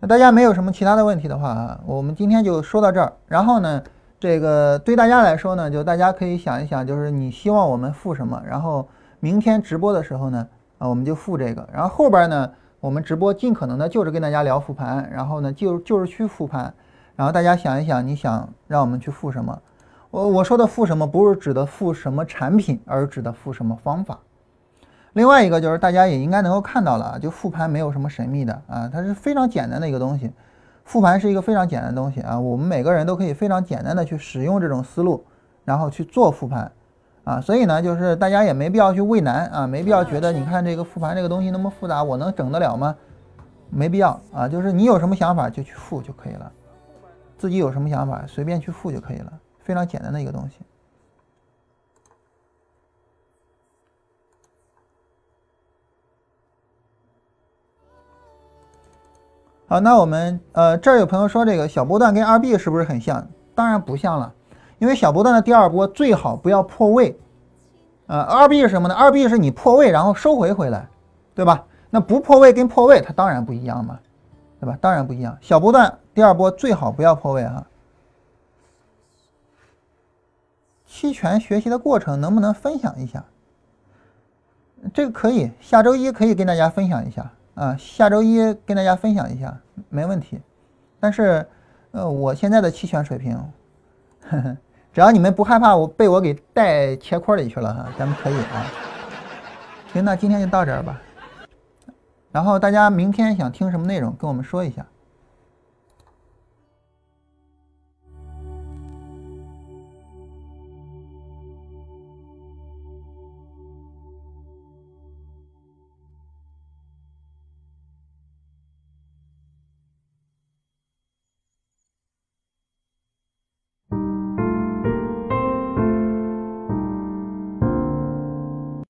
那大家没有什么其他的问题的话啊，我们今天就说到这儿。然后呢，这个对大家来说呢，就大家可以想一想，就是你希望我们付什么，然后明天直播的时候呢，啊，我们就付这个。然后后边呢，我们直播尽可能的就是跟大家聊复盘，然后呢就就是去复盘，然后大家想一想，你想让我们去复什么？我我说的复什么，不是指的复什么产品，而指的复什么方法。另外一个就是大家也应该能够看到了啊，就复盘没有什么神秘的啊，它是非常简单的一个东西。复盘是一个非常简单的东西啊，我们每个人都可以非常简单的去使用这种思路，然后去做复盘啊。所以呢，就是大家也没必要去畏难啊，没必要觉得你看这个复盘这个东西那么复杂，我能整得了吗？没必要啊，就是你有什么想法就去复就可以了，自己有什么想法随便去复就可以了，非常简单的一个东西。好，那我们呃这儿有朋友说这个小波段跟二 B 是不是很像？当然不像了，因为小波段的第二波最好不要破位，呃，二 B 是什么呢？二 B 是你破位然后收回回来，对吧？那不破位跟破位它当然不一样嘛，对吧？当然不一样。小波段第二波最好不要破位哈。期权学习的过程能不能分享一下？这个可以，下周一可以跟大家分享一下。啊，下周一跟大家分享一下，没问题。但是，呃，我现在的期权水平，呵呵，只要你们不害怕我被我给带切块里去了哈，咱们可以啊。行，那今天就到这儿吧。然后大家明天想听什么内容，跟我们说一下。